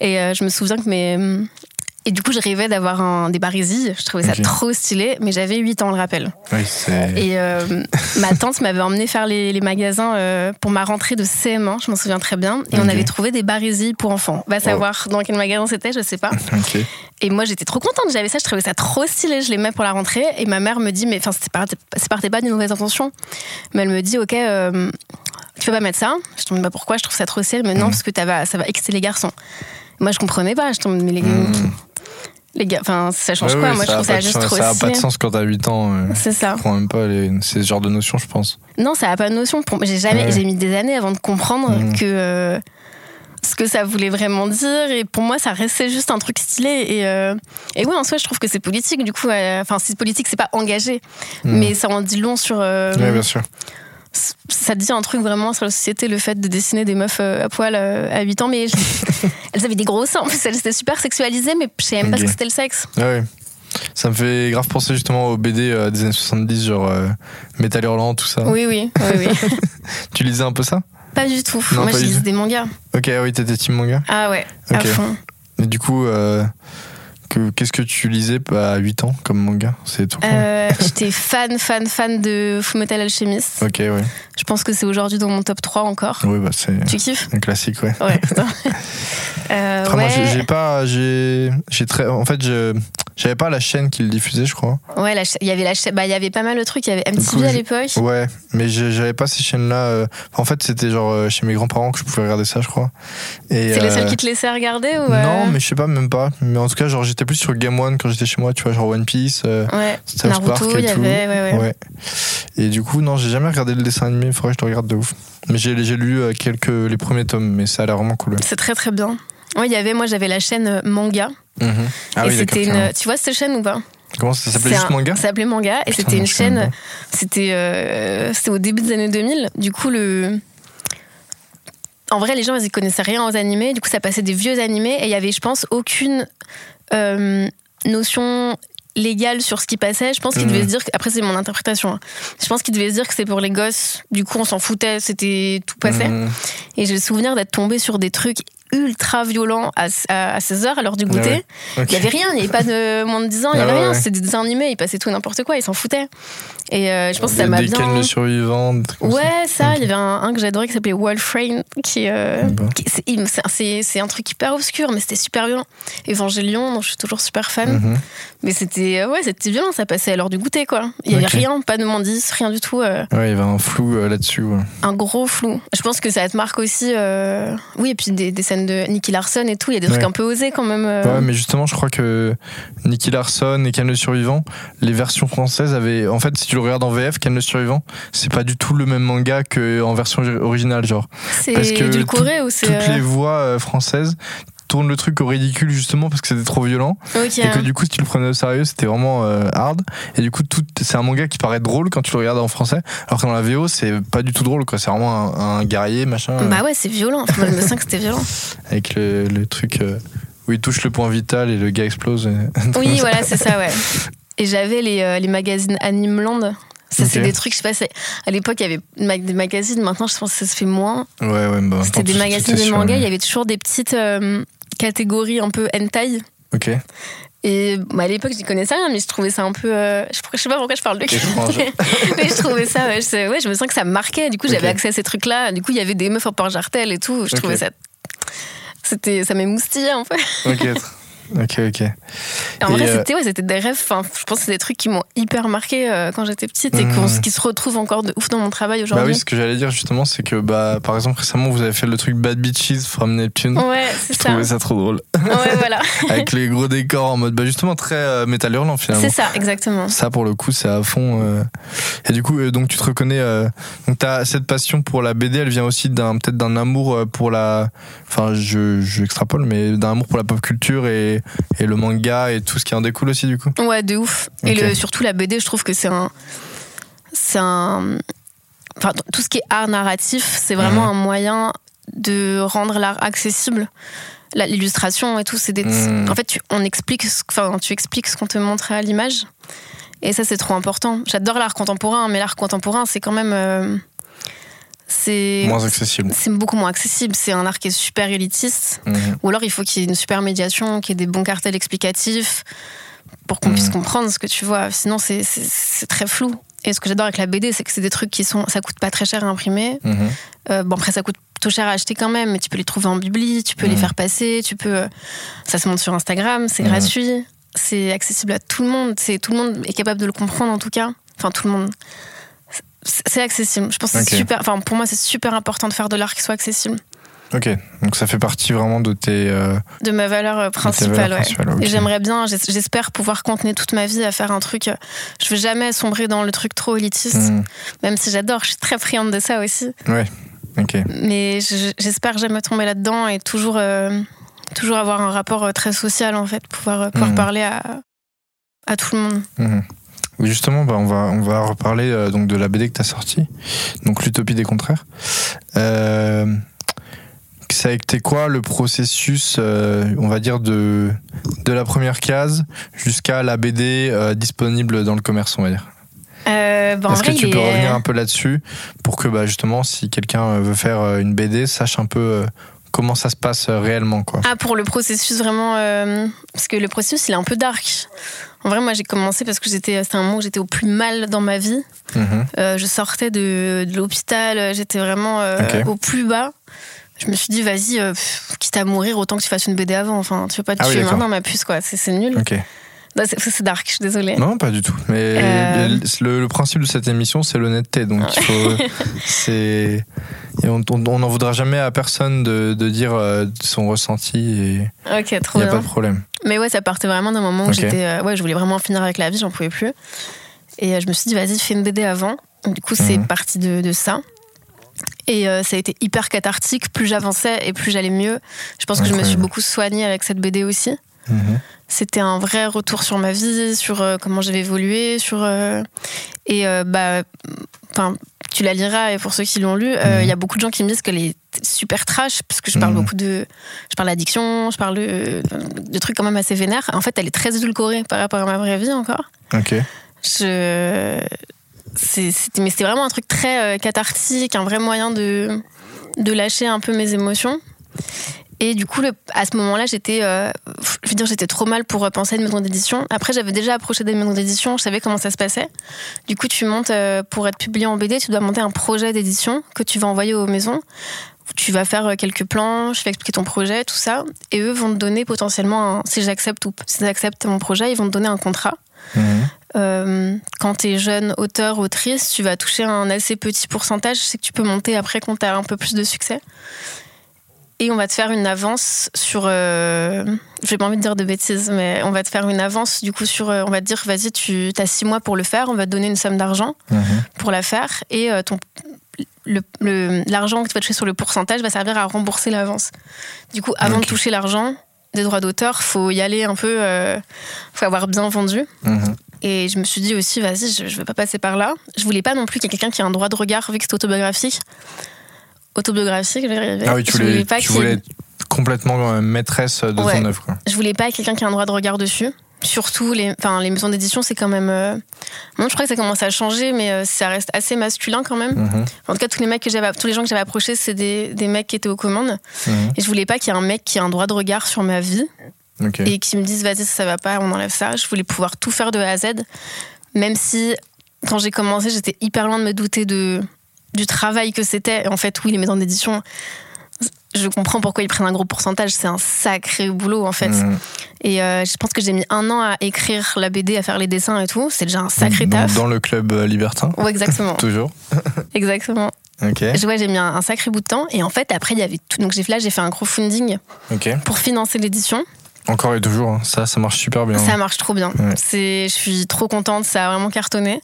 Et euh, je me souviens que mes. Et du coup, je rêvais d'avoir un, des barésies. Je trouvais ça trop stylé, mais j'avais 8 ans, on le rappelle. Oui. Et euh, ma tante m'avait emmené faire les, les magasins euh, pour ma rentrée de CM1, je m'en souviens très bien. Et on avait trouvé des barésies pour enfants. Va savoir dans quel magasin c'était, je sais pas. Et moi, j'étais trop contente. J'avais ça, je trouvais ça trop stylé. Je les mets pour la rentrée. Et ma mère me dit, mais enfin, c'est c'est parti pas d'une mauvaise intention. Mais elle me dit, ok, euh, tu peux pas mettre ça. Je tombe, bah pourquoi? Je trouve ça trop stylé. Mais non, Mhm. parce que ça va, ça va exciter les garçons. Moi, je comprenais pas. Je tombe, mais les, Mhm. Les gars, enfin, ça change Ouais, quoi Moi, je trouve ça juste sens- trop Ça a pas de sens quand t'as 8 ans. euh, C'est ça. Je comprends même pas les, ces genres de notions, je pense. Non, ça n'a pas de notion. J'ai jamais, Ouais. j'ai mis des années avant de comprendre Mhm. que euh, ce que ça voulait vraiment dire. Et pour moi, ça restait juste un truc stylé. Et, euh, et ouais, en soi, je trouve que c'est politique. Du coup, euh, enfin, si c'est politique, c'est pas engagé, Mhm. mais ça en dit long sur. euh, Ouais, bien sûr. Ça dit un truc vraiment sur la société, le fait de dessiner des meufs euh, à poil euh, à 8 ans. Mais je- elles avaient des gros seins. En plus, elles étaient super sexualisées, mais je savais même pas ce que c'était le sexe. Ah ouais. Ça me fait grave penser justement aux BD euh, des années 70, genre euh, Métal Hurlant, tout ça. Oui, oui, oui, oui. Tu lisais un peu ça? Pas du tout. Non, Moi, je lisais des mangas. Ok, ah oui, t'étais team manga? Ah ouais, à fond. Et du coup, euh, qu'est-ce que tu lisais à 8 ans comme manga C'est tout. Euh, J'étais fan, fan, fan de Fullmetal Alchemist. Ok, ouais. Je pense que c'est aujourd'hui dans mon top 3 encore. Oui, bah c'est Tu kiffes? un classique, ouais. Ouais. Euh, Après, moi, j'ai- pas, j'ai, très, en fait, je, j'avais pas la chaîne qui le diffusait, je crois. ouais, il y avait la bah, il y avait pas mal de trucs. Il y avait Du coup, MTV à l'époque. Ouais, mais j'avais pas ces chaînes-là. euh, En fait, c'était genre euh, chez mes grands-parents que je pouvais regarder ça, je crois. C'est les euh, seuls qui te laissaient regarder ou euh, Non, mais je sais pas, même pas. Mais en tout cas, genre, j'étais plus sur Game One quand j'étais chez moi, tu vois, genre One Piece, euh, Ouais. Naruto, et y tout. avait. Ouais, ouais. Ouais. Et du coup, non, j'ai jamais regardé le dessin animé, il faudrait que je le regarde de ouf. Mais j'ai lu euh, quelques, les premiers tomes, mais ça a l'air vraiment cool. C'est très très bien. Il y avait, moi j'avais la chaîne euh, Manga. Mhm. Ah et oui, c'était une. Tu vois cette chaîne ou pas? Comment ça s'appelait juste un- manga? Ça s'appelait Manga et c'était une chaîne. C'était euh, au début des années 2000. Du coup, le. En vrai, les gens, ils connaissaient rien aux animés. Du coup, ça passait des vieux animés et il y avait, je pense, aucune euh, notion légal sur ce qui passait. Je pense qu'il devait se dire que, après c'est mon interprétation. hein. Je pense qu'il devait se dire que c'était pour les gosses. Du coup, on s'en foutait, c'était tout passait. Mhm. Et j'ai le souvenir d'être tombée sur des trucs ultra violents à, à, 16h à l'heure du goûter. Ah ouais. Il y avait rien, il n'y avait pas de moins de 10 ans, il y Ah avait ouais, rien. C'était des dessins animés, ils passaient tout et n'importe quoi, ils s'en foutaient. Et euh, je pense que ça Des- m'a des bien. Ken le survivant. des trucs comme ça. Ouais, ça, il y avait un, un que j'adorais qui s'appelait Wolfrain, qui, euh, Bon. qui- c'est- un truc hyper obscur, mais c'était super violent. Evangelion, dont je suis toujours super fan. Mhm. Mais c'était euh, ouais, c'était violent, ça passait à l'heure du goûter, quoi. Il y avait rien, pas de mendice, rien du tout. euh, Ouais, il y avait un flou là-dessus. ouais. un gros flou. Je pense que ça te marque aussi. Oui, et puis des, des scènes de Nicky Larson et tout, il y a des trucs un peu osés quand même. Ouais, mais justement, je crois que Nicky Larson et Ken le Survivant, les versions françaises avaient. En fait, si tu le regardes en VF, Ken le Survivant, c'est pas du tout le même manga qu'en version originale, genre. c'est édulcoré ou c'est. Toutes euh, les voix euh, françaises tournent le truc au ridicule justement parce que c'était trop violent et que du coup si tu le prenais au sérieux c'était vraiment euh, hard et du coup tout c'est un manga qui paraît drôle quand tu le regardes en français alors que dans la VO c'est pas du tout drôle quoi c'est vraiment un, un guerrier machin Bah ouais, c'est violent. Enfin, je me sens que c'était violent. avec le, le truc euh, où il touche le point vital et le gars explose et- Oui, voilà, c'est ça, ouais. Et j'avais les, euh, les magazines Animeland. Ça, c'est des trucs, je sais pas, à l'époque, il y avait ma- des magazines, maintenant, je pense que ça se fait moins. ouais ouais bah, C'était des magazines de manga, il y avait toujours des petites euh, catégories un peu hentai. ok Et bah, à l'époque, je connaissais rien, mais je trouvais ça un peu. euh, je, je sais pas pourquoi je parle de Étrange. mais je trouvais ça. Ouais je, sais- ouais, je me sens que ça me marquait. Du coup, j'avais accès à ces trucs-là. Du coup, il y avait des meufs en Port-Jartel et tout. Je trouvais ça. C'était, ça m'émoustillait un peu. ok ok ok Et en Et, vrai, euh, c'était, ouais, c'était des rêves. Enfin, je pense que c'est des trucs qui m'ont hyper marqué euh, quand j'étais petite et qu'on- qui se retrouvent encore de ouf dans mon travail bah aujourd'hui. oui ce que j'allais dire justement c'est que bah par exemple récemment vous avez fait le truc Bad Bitches from Neptune Ouais, c'est je ça. trouvais ça trop drôle Ouais, voilà. avec les gros décors en mode bah justement très euh, métal hurlant finalement C'est ça, exactement. ça pour le coup c'est à fond euh. et du coup donc tu te reconnais donc t'as cette passion pour la BD elle vient aussi d'un peut-être d'un amour pour la enfin je, je extrapole mais d'un amour pour la pop culture et, et le manga et tout ce qui en découle aussi du coup Ouais, de ouf. Et le, surtout la BD, je trouve que c'est un. C'est un. Enfin, tout ce qui est art narratif, c'est vraiment un moyen de rendre l'art accessible. L'illustration et tout, c'est des. Mhm. En fait, tu, on explique, enfin, tu expliques ce qu'on te montre à l'image. Et ça, c'est trop important. J'adore l'art contemporain, mais l'art contemporain, c'est quand même. euh, c'est. moins accessible C'est beaucoup moins accessible. C'est un art qui est super élitiste. Mhm. Ou alors il faut qu'il y ait une super médiation, qu'il y ait des bons cartels explicatifs pour qu'on Mhm. puisse comprendre ce que tu vois. Sinon, c'est- très flou. Et ce que j'adore avec la BD, c'est que c'est des trucs qui sont. Ça coûte pas très cher à imprimer. Mhm. Euh, bon, après, ça coûte plutôt cher à acheter quand même, mais tu peux les trouver en bibli, tu peux les faire passer, tu peux. euh, Ça se monte sur Instagram, c'est gratuit, c'est accessible à tout le monde. C'est Tout le monde est capable de le comprendre en tout cas. Enfin, tout le monde. C'est- accessible. Je pense que c'est super. Enfin, pour moi, c'est super important de faire de l'art qui soit accessible. ok donc ça fait partie vraiment de tes euh, De ma valeur euh, principale, ouais. Et j'aimerais bien, j'es- j'espère pouvoir contenir toute ma vie à faire un truc. euh, Je veux jamais sombrer dans le truc trop élitiste, Mhm. même si j'adore, je suis très friande de ça aussi. ouais ok Mais je- j'espère jamais tomber là-dedans et toujours, euh, toujours avoir un rapport très social en fait, pouvoir, pouvoir Mhm. parler à, à tout le monde. Mhm. Oui, justement, bah, on, va, on va reparler euh, donc de la BD que tu as sortie, donc l'Utopie des contraires. Euh, ça a été quoi le processus, euh, on va dire, de, de la première case jusqu'à la BD euh, disponible dans le commerce, on va dire? Bah, Est-ce que tu peux est- revenir un peu là-dessus pour que bah, justement, si quelqu'un veut faire une BD, sache un peu comment ça se passe réellement quoi? Ah, pour le processus vraiment. parce que le processus, il est un peu dark. En vrai, moi, j'ai commencé parce que j'étais, c'était un moment où j'étais au plus mal dans ma vie. Mhm. Euh, je sortais de, de l'hôpital, j'étais vraiment euh, au plus bas. Je me suis dit, vas-y, euh, quitte à mourir, autant que tu fasses une BD avant. Enfin, tu veux pas te Ah tuer maintenant, ma puce, quoi. C'est c'est nul. Non, C'est dark, je suis désolée. Non, pas du tout. Mais Euh. le, le principe de cette émission, c'est l'honnêteté. Donc, il faut. c'est. On n'en voudra jamais à personne de, de dire euh, son ressenti et Ok, il trop n'y a bien. pas de problème. Mais ouais, ça partait vraiment d'un moment où j'étais. euh, ouais, je voulais vraiment en finir avec la vie, j'en pouvais plus. Et je me suis dit, vas-y, fais une BD avant. Du coup, c'est Mhm. parti de, de ça. Et euh, ça a été hyper cathartique. Plus j'avançais et plus j'allais mieux. Je pense que je me suis beaucoup soignée avec cette BD aussi. Mhm. C'était un vrai retour sur ma vie, sur euh, comment j'avais évolué, sur euh, et euh, bah, enfin, tu la liras et pour ceux qui l'ont lu, euh, il Mhm. y a beaucoup de gens qui me disent qu'elle est super trash parce que je parle Mhm. beaucoup de, je parle d'addiction, je parle de, de trucs quand même assez vénères. En fait, elle est très édulcorée par rapport à ma vraie vie encore. Ok. Je, c'est- c'était, mais c'était vraiment un truc très cathartique, un vrai moyen de, de lâcher un peu mes émotions. Et du coup, le- à ce moment-là, j'étais, euh, je veux dire, j'étais trop mal pour euh, penser à une maison d'édition. Après, j'avais déjà approché des maisons d'édition, je savais comment ça se passait. Du coup, tu montes euh, pour être publié en BD, tu dois monter un projet d'édition que tu vas envoyer aux maisons. Tu vas faire quelques planches, tu vas expliquer ton projet, tout ça, et eux vont te donner potentiellement, un, si j'accepte ou si j'accepte mon projet, ils vont te donner un contrat. Euh, quand tu es jeune auteur, autrice, tu vas toucher un assez petit pourcentage. Je sais que tu peux monter après quand tu as un peu plus de succès. Et on va te faire une avance sur. Euh, J'ai pas envie de dire de bêtises, mais on va te faire une avance du coup sur. euh, on va te dire, vas-y, tu as six mois pour le faire, on va te donner une somme d'argent Mhm. pour la faire. Et euh, ton. L'argent que tu vas toucher sur le pourcentage va servir à rembourser l'avance. Du coup, avant de toucher l'argent des droits d'auteur, faut y aller un peu. Euh, faut avoir bien vendu. Mhm. Et je me suis dit aussi, vas-y, je, je vais pas passer par là. Je voulais pas non plus qu'il y ait quelqu'un qui ait un droit de regard, vu que c'est autobiographique. Autobiographique. Ah oui, tu je voulais, pas tu voulais être complètement euh, maîtresse de Ouais. ton œuvre. Quoi. je voulais pas quelqu'un qui ait un droit de regard dessus. Surtout, les, enfin, les maisons d'édition, c'est quand même. euh, Bon, je crois que ça commence à changer, mais euh, ça reste assez masculin quand même. Mhm. En tout cas, tous les mecs que j'avais, tous les gens que j'avais approchés, c'est des, des mecs qui étaient aux commandes. Mhm. Et je voulais pas qu'il y ait un mec qui ait un droit de regard sur ma vie. Et qui me disent vas-y ça, ça va pas on enlève ça je voulais pouvoir tout faire de A à Z même si quand j'ai commencé j'étais hyper loin de me douter de du travail que c'était en fait oui les maisons d'édition je comprends pourquoi ils prennent un gros pourcentage c'est un sacré boulot en fait Mhm. et euh, je pense que j'ai mis un an à écrire la BD à faire les dessins et tout c'est déjà un sacré taf Dans le club euh, libertin, ouais exactement toujours. exactement Ok. Je- ouais, j'ai mis un, un sacré bout de temps et en fait après il y avait tout donc j'ai là j'ai fait un crowdfunding Ok. pour financer l'édition Encore et toujours, hein. ça, ça marche super bien. Ça marche trop bien. Ouais. C'est, je suis trop contente, ça a vraiment cartonné.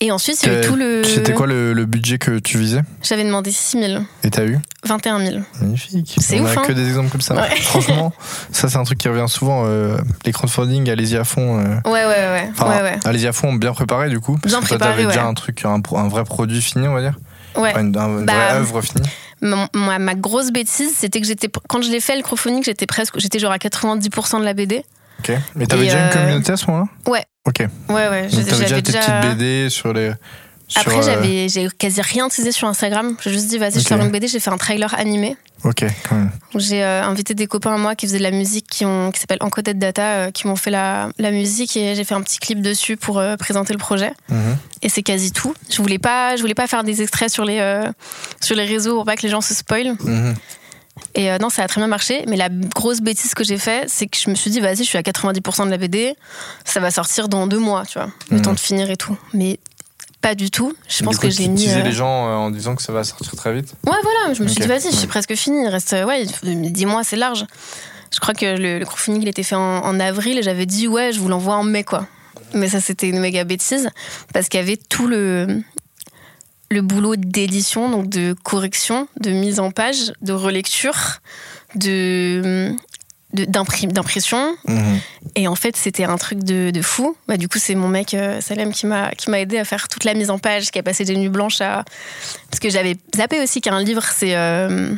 Et ensuite, il y a eu Que- tout le. C'était quoi le, le budget que tu visais J'avais demandé 6 000, Et t'as eu 21 000. Magnifique. C'est On ouf, a hein que des exemples comme ça. Ouais. Franchement, ça c'est un truc qui revient souvent. euh, les crowdfunding, allez-y à fond. euh. Ouais, ouais, ouais. Enfin, ouais, ouais. allez-y à fond, bien préparé du coup. Parce Bien que toi, préparé, t'avais déjà un truc, un, vrai produit fini, on va dire. Ouais. Enfin, une, un- une Bah, vraie œuvre finie. Ma, ma grosse bêtise, c'était que j'étais. Quand je l'ai fait, le crowdfunding, j'étais presque. J'étais genre à 90% de la BD. Ok. Mais t'avais déjà une euh, communauté à ce moment-là? Ouais. Ok. Ouais, ouais. Donc t'avais déjà tes déjà. petites BD sur les. Après, euh, j'avais, j'ai quasi rien teasé sur Instagram. J'ai juste dit, vas-y, Ok. je sors une BD. J'ai fait un trailer animé. Ok, quand même. où J'ai euh, invité des copains à moi qui faisaient de la musique, qui, ont, qui s'appelle Encoded Data, euh, qui m'ont fait la, la musique et j'ai fait un petit clip dessus pour euh, présenter le projet. Mhm. Et c'est quasi tout. Je voulais pas, je voulais pas faire des extraits sur les, euh, sur les réseaux pour pas que les gens se spoilent. Mhm. Et euh, non, ça a très bien marché. Mais la grosse bêtise que j'ai fait, c'est que je me suis dit, vas-y, je suis à 90% de la BD, ça va sortir dans deux mois, tu vois, le Mhm. temps de finir et tout. Mais pas du tout. Je Du pense coup, que tu j'ai mis. teasais euh, les gens euh, en disant que ça va sortir très vite. Ouais, voilà, je me suis dit, vas-y, je suis presque fini. Il reste, ouais, 10 mois, c'est large. Je crois que le, le crowdfunding, il était fait en, en avril et j'avais dit, ouais, je vous l'envoie en mai, quoi. Mais ça, c'était une méga bêtise parce qu'il y avait tout le, le boulot d'édition, donc de correction, de mise en page, de relecture, de d'impression Mhm. et en fait c'était un truc de, de fou bah, du coup c'est mon mec euh, Salem qui m'a qui m'a aidé à faire toute la mise en page qui a passé des nuits blanches à parce que j'avais zappé aussi qu'un livre c'est euh,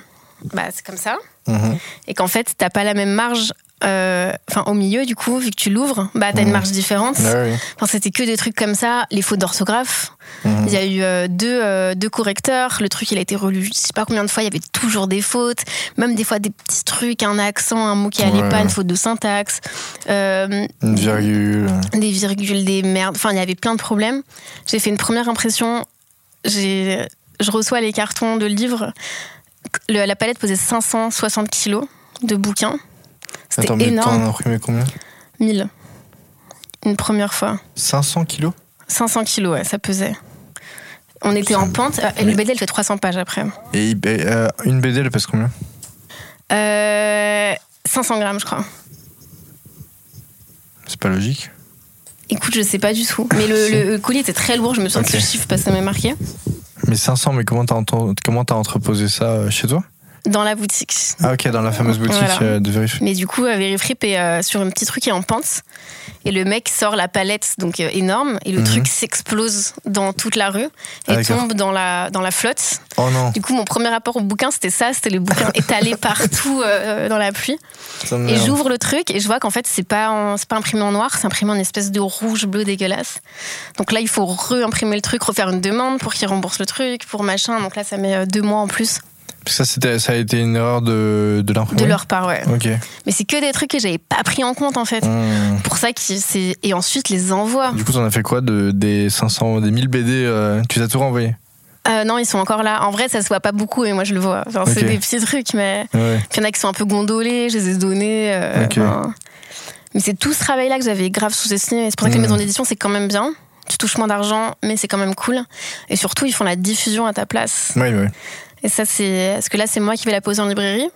bah, c'est comme ça Mhm. et qu'en fait t'as pas la même marge euh, enfin au milieu du coup vu que tu l'ouvres bah t'as une Mhm. marge différente ouais. enfin c'était que des trucs comme ça les fautes d'orthographe Mhm. il y a eu euh, deux, euh, deux correcteurs. Le truc, il a été relu je sais pas combien de fois. Il y avait toujours des fautes. Même des fois des petits trucs, un accent, un mot qui allait Ouais. pas, une faute de syntaxe. Une virgule. des virgules, des merdes. Enfin, il y avait plein de problèmes. J'ai fait une première impression. J'ai, je reçois les cartons de livres. Le- la palette pesait 560 kilos de bouquins. C'était Attends, mais énorme. t'en as imprimé combien 1000. Une première fois. 500 kilos 500 kilos, ouais, ça pesait. On était en pente. Euh, Et le BD, elle fait 300 pages après. Et euh, une BD, elle pèse combien Euh, 500 grammes, je crois. C'est pas logique. Écoute, je sais pas du tout. Mais le, le colis était très lourd. Je me souviens Ok. de ce chiffre que ça m'a marqué. Mais 500, mais comment t'as enten- comment t'as entreposé ça euh, chez toi dans la boutique. Ah, ok, dans la fameuse boutique Voilà. euh, de Verifree. Mais du coup, euh, Verifrip est euh, sur un petit truc qui est en pente. Et le mec sort la palette, donc énorme, et le Mhm. truc s'explose dans toute la rue Ah, et d'accord. tombe dans la, dans la flotte. Oh non, Du coup, mon premier rapport au bouquin, c'était ça c'était les bouquins étalés partout euh, dans la pluie. Et j'ouvre le truc et je vois qu'en fait, c'est pas, en- pas imprimé en noir, c'est imprimé en espèce de rouge bleu dégueulasse. Donc là, il faut réimprimer le truc, refaire une demande pour qu'il rembourse le truc, pour machin. Donc là, ça met deux mois en plus Ça, ça a été une erreur de, de de l'imprimerie leur part, ouais. Ok. Mais c'est que des trucs que j'avais pas pris en compte en fait. Hmm. Pour ça c'est et ensuite les envois. Du coup, t'en as fait quoi de, des 500, des 1000 BD euh, Tu t'as tout renvoyé Euh, non, ils sont encore là. En vrai, ça se voit pas beaucoup, et moi je le vois. Enfin, C'est des petits trucs, mais Ouais. il y en a qui sont un peu gondolés. Je les ai donnés. euh. Mais c'est tout ce travail-là que j'avais grave sous-estimé. C'est pour ça que les Mhm. maisons d'édition, c'est quand même bien. Tu touches moins d'argent, mais c'est quand même cool. Et surtout, ils font la diffusion à ta place. Oui, oui. Et ça, c'est. Parce que là, c'est moi qui vais la poser en librairie.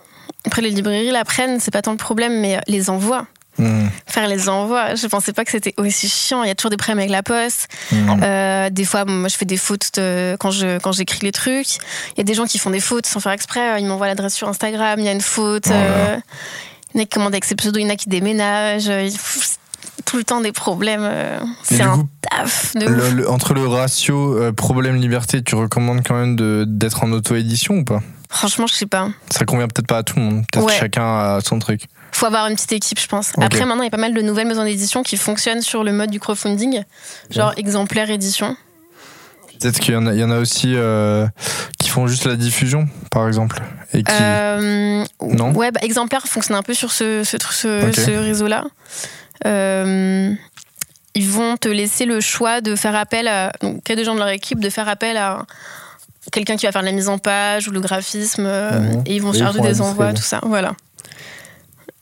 Après, les librairies la prennent, c'est pas tant le problème, mais les envois. Hmm. Faire les envois, je pensais pas que c'était aussi chiant. Il y a toujours des problèmes avec la poste. Hmm. Euh, des fois, moi, je fais des fautes de- quand je quand j'écécris les trucs. Il y a des gens qui font des fautes sans faire exprès. Ils m'envoient l'adresse sur Instagram. Il y a une faute. Oh euh, il y en a qui commandent avec ses pseudos. Il y en a qui déménagent. Tout le temps des problèmes. euh, C'est un coup, taf de Le- entre le ratio euh, problème-liberté, tu recommandes quand même d'être en auto-édition ou pas? Franchement, je sais pas. Ça convient peut-être pas à tout le monde. Peut-être Ouais. chacun a son truc. Faut avoir une petite équipe, je pense. Après, maintenant, il y a pas mal de nouvelles maisons d'édition qui fonctionnent sur le mode du crowdfunding, genre exemplaire édition. Peut-être qu'il y, en a- il y en a aussi euh, qui font juste la diffusion, par exemple. Et qui... Euh, Non Ouais, bah, exemplaire fonctionne un peu sur ce, ce, ce, Ok. ce réseau-là. Euh, ils vont te laisser le choix de faire appel à. Donc, qu'il y a des gens de leur équipe de faire appel à quelqu'un qui va faire la mise en page ou le graphisme. euh, Mhm. Et ils vont Et ils charger la des envois, tout ça. Voilà.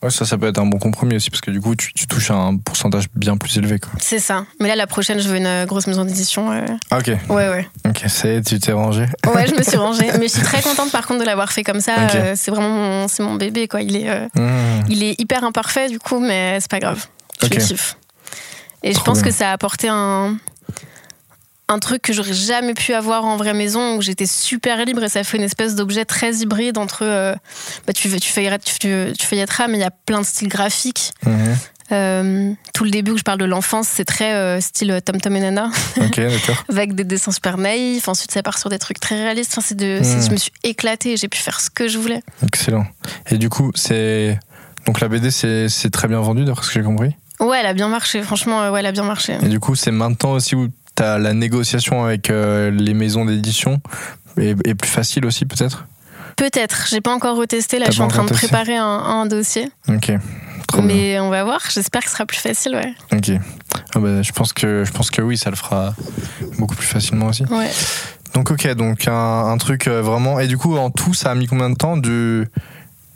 Ouais, ça, ça peut être un bon compromis aussi, parce que du coup, tu, tu touches à un pourcentage bien plus élevé. Quoi. C'est ça. Mais là, la prochaine, je veux une euh, grosse maison d'édition. euh, Ah, ok. Ouais, ouais. Ok, ça y est, tu t'es rangé. Ouais, je me suis rangée. Mais je suis très contente, par contre, de l'avoir fait comme ça. Euh, c'est vraiment mon, c'est mon bébé, quoi. Il est. euh, Mmh. Il est hyper imparfait du coup, mais c'est pas grave. Je Ok. le kiffe. Et je pense bien. que ça a apporté un, un truc que j'aurais jamais pu avoir en vraie maison où j'étais super libre et ça fait une espèce d'objet très hybride entre. euh, bah, tu, tu, feuilleras- tu, tu, feuilletteras, mais il y a plein de styles graphiques. Mhm. Euh, tout le début où je parle de l'enfance, c'est très euh, style Tom Tom et Nana, Ok, d'accord. avec des dessins super naïfs. Ensuite, ça part sur des trucs très réalistes. Enfin, de, Mhm. Je me suis éclatée, j'ai pu faire ce que je voulais. Excellent. Et du coup, c'est. Donc la BD, c'est très bien vendu, d'après ce que j'ai compris? Ouais, elle a bien marché. Franchement, euh, ouais, elle a bien marché. Et du coup, c'est maintenant aussi où tu as la négociation avec euh, les maisons d'édition est, est plus facile aussi, peut-être? Peut-être, j'ai pas encore retesté. Là, je suis en train de préparer un, un dossier. Ok. Trop bien. mais on va voir. J'espère que ce sera plus facile, ouais. Ok. Ah bah, je, pense que, je pense que oui, ça le fera beaucoup plus facilement aussi. ouais. Donc, ok, donc un, un truc euh, vraiment. Et du coup, en tout, ça a mis combien de temps du,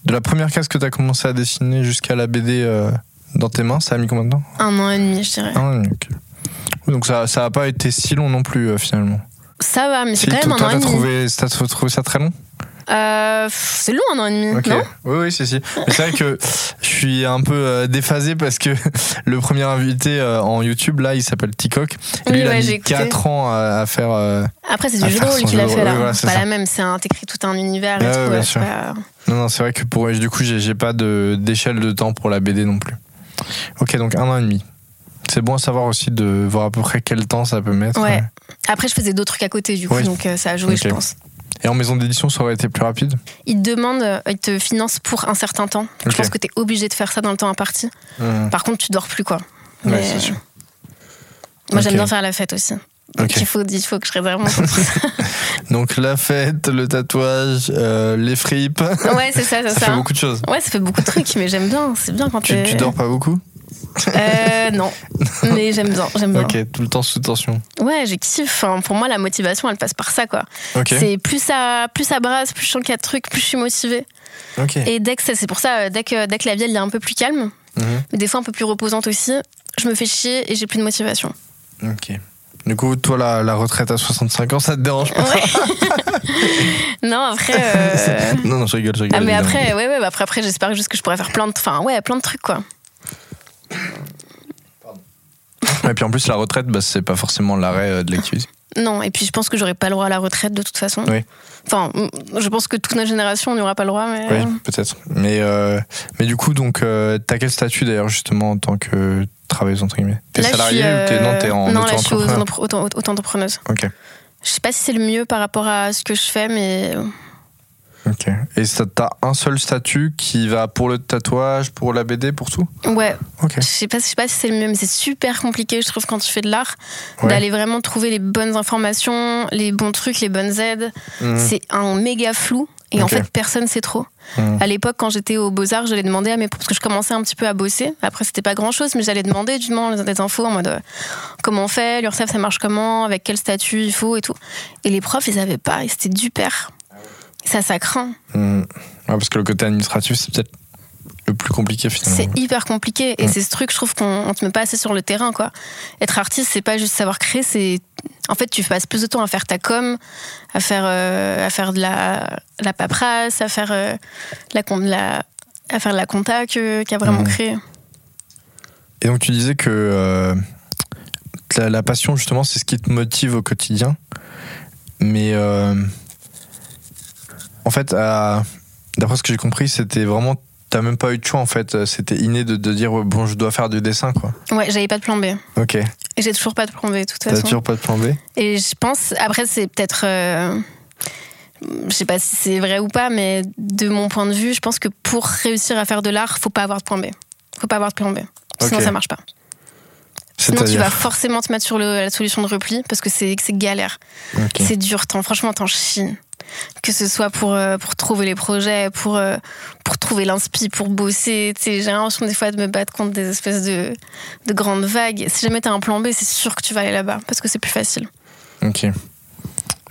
De la première case que tu as commencé à dessiner jusqu'à la BD euh, dans tes mains, ça a mis combien de temps Un an et demi, je dirais. Ah, ok. Oui, Donc ça ça a pas été si long non plus euh, finalement. Ça va, mais c'est Si, quand même un an et demi. trouvé, t'as trouvé ça très long Euh, c'est long, un an et demi, non Oui, oui, c'est si. Mais c'est vrai que je suis un peu euh, déphasé parce que le premier invité en YouTube, là, il s'appelle Tikok. Et Oui, lui, il a mis écouté. 4 ans à, faire. Après, c'est du jeu de rôle qu'il a fait là. voilà, c'est pas ça. la même, c'est un t'écris tout un univers et tout. Non, non, c'est vrai que pour. Du coup, j'ai pas de- d'échelle de temps pour la BD non plus. Ok, donc un an et demi. C'est bon à savoir aussi de voir à peu près quel temps ça peut mettre. Ouais. Après, je faisais d'autres trucs à côté, du coup, Oui. donc euh, ça a joué, je pense. Et en maison d'édition, ça aurait été plus rapide? Ils te demandent, euh, ils te financent pour un certain temps. Je pense que t'es obligé de faire ça dans le temps imparti. Hum, Par contre, tu dors plus, quoi. Ouais, Mais- c'est sûr. Moi, j'aime bien faire la fête aussi. Donc, Ok. il, faut, il faut que je réserve mon. Donc la fête, le tatouage, euh, les fripes, ouais, c'est ça, c'est ça ça. fait beaucoup de choses. Ouais, ça fait beaucoup de trucs, mais j'aime bien. C'est bien quand Tu, tu dors pas beaucoup? Euh, non. Mais j'aime bien, j'aime bien. Ok, tout le temps sous tension. Ouais, j'ai kiffe. Enfin, pour moi, la motivation, elle passe par ça, quoi. C'est plus ça, plus ça brasse, plus je sens qu'il y a de trucs, plus je suis motivée. Et dès que c'est c'est pour ça, euh, dès que, dès que la vie elle est un peu plus calme, Mhm. mais des fois un peu plus reposante aussi, je me fais chier et j'ai plus de motivation. Ok. Du coup, toi, la, la retraite à 65 ans, ça te dérange pas Ouais. non, après. euh, Non, non, je rigole, je rigole. Ah, mais évidemment. après, ouais, ouais, bah après, après j'espère juste que je pourrais faire plein de, enfin, ouais, plein de trucs, quoi. Et puis en plus, la retraite, bah, c'est pas forcément l'arrêt euh, de l'activité. Non, et puis je pense que j'aurais pas le droit à la retraite de toute façon. Oui. Enfin, je pense que toute notre génération, on n'y aura pas le droit, mais. Oui, peut-être. Mais, euh, mais du coup, donc, euh, t'as quel statut d'ailleurs, justement, en tant que travailleuse, entre guillemets T'es salariée ou t'es, non, t'es en Non, là, je suis auto-entrepreneuse. Ok. Je sais pas si c'est le mieux par rapport à ce que je fais, mais Ok. Et ça, t'as un seul statut qui va pour le tatouage, pour la BD, pour tout? Ouais, Ok. je sais pas, je sais pas si c'est le mieux, mais c'est super compliqué, je trouve, quand tu fais de l'art, Ouais. d'aller vraiment trouver les bonnes informations, les bons trucs, les bonnes aides. Mhm. C'est un méga flou. Et en fait, personne sait trop. Mhm. À l'époque, quand j'étais au Beaux-Arts, j'allais demander à mes parce que je commençais un petit peu à bosser. Après, c'était pas grand chose, mais j'allais demander du moins des infos en mode euh, comment on fait, l'URSSAF, ça marche comment, avec quel statut il faut et tout. Et les profs, ils avaient pas, et c'était du père. Ça, ça craint. Ouais, parce que le côté administratif, c'est peut-être le plus compliqué finalement. C'est hyper compliqué. Et c'est ce truc, je trouve qu'on on te met pas assez sur le terrain, quoi. Être artiste, c'est pas juste savoir créer, c'est. En fait, tu passes plus de temps à faire ta com, à faire, euh, à faire de la, la paperasse, à faire, euh, la, à faire de la compta que- qu'à vraiment créer. Et donc tu disais que euh, la, la passion justement c'est ce qui te motive au quotidien. Mais en fait, d'après ce que j'ai compris, c'était vraiment t'as même pas eu de choix en fait. C'était inné de, de dire bon je dois faire du dessin quoi. Ouais, j'avais pas de plan B. Ok. Et j'ai toujours pas de plan B, de toute T'as façon. toujours pas de plan B? Et je pense, après, c'est peut-être. euh, je sais pas si c'est vrai ou pas, mais de mon point de vue, je pense que pour réussir à faire de l'art, faut pas avoir de plan B. Faut pas avoir de plan B. Sinon, ça marche pas. Sinon, tu vas forcément te mettre sur le- la solution de repli parce que c'est galère. Ok. C'est dur. Franchement, t'en chies. Que ce soit pour, euh, pour trouver les projets, pour, euh, pour trouver l'inspi, pour bosser. Tu sais, J'ai l'impression des fois de me battre contre des espèces de, de grandes vagues. Si jamais t'as un plan B, c'est sûr que tu vas aller là-bas parce que c'est plus facile. Ok.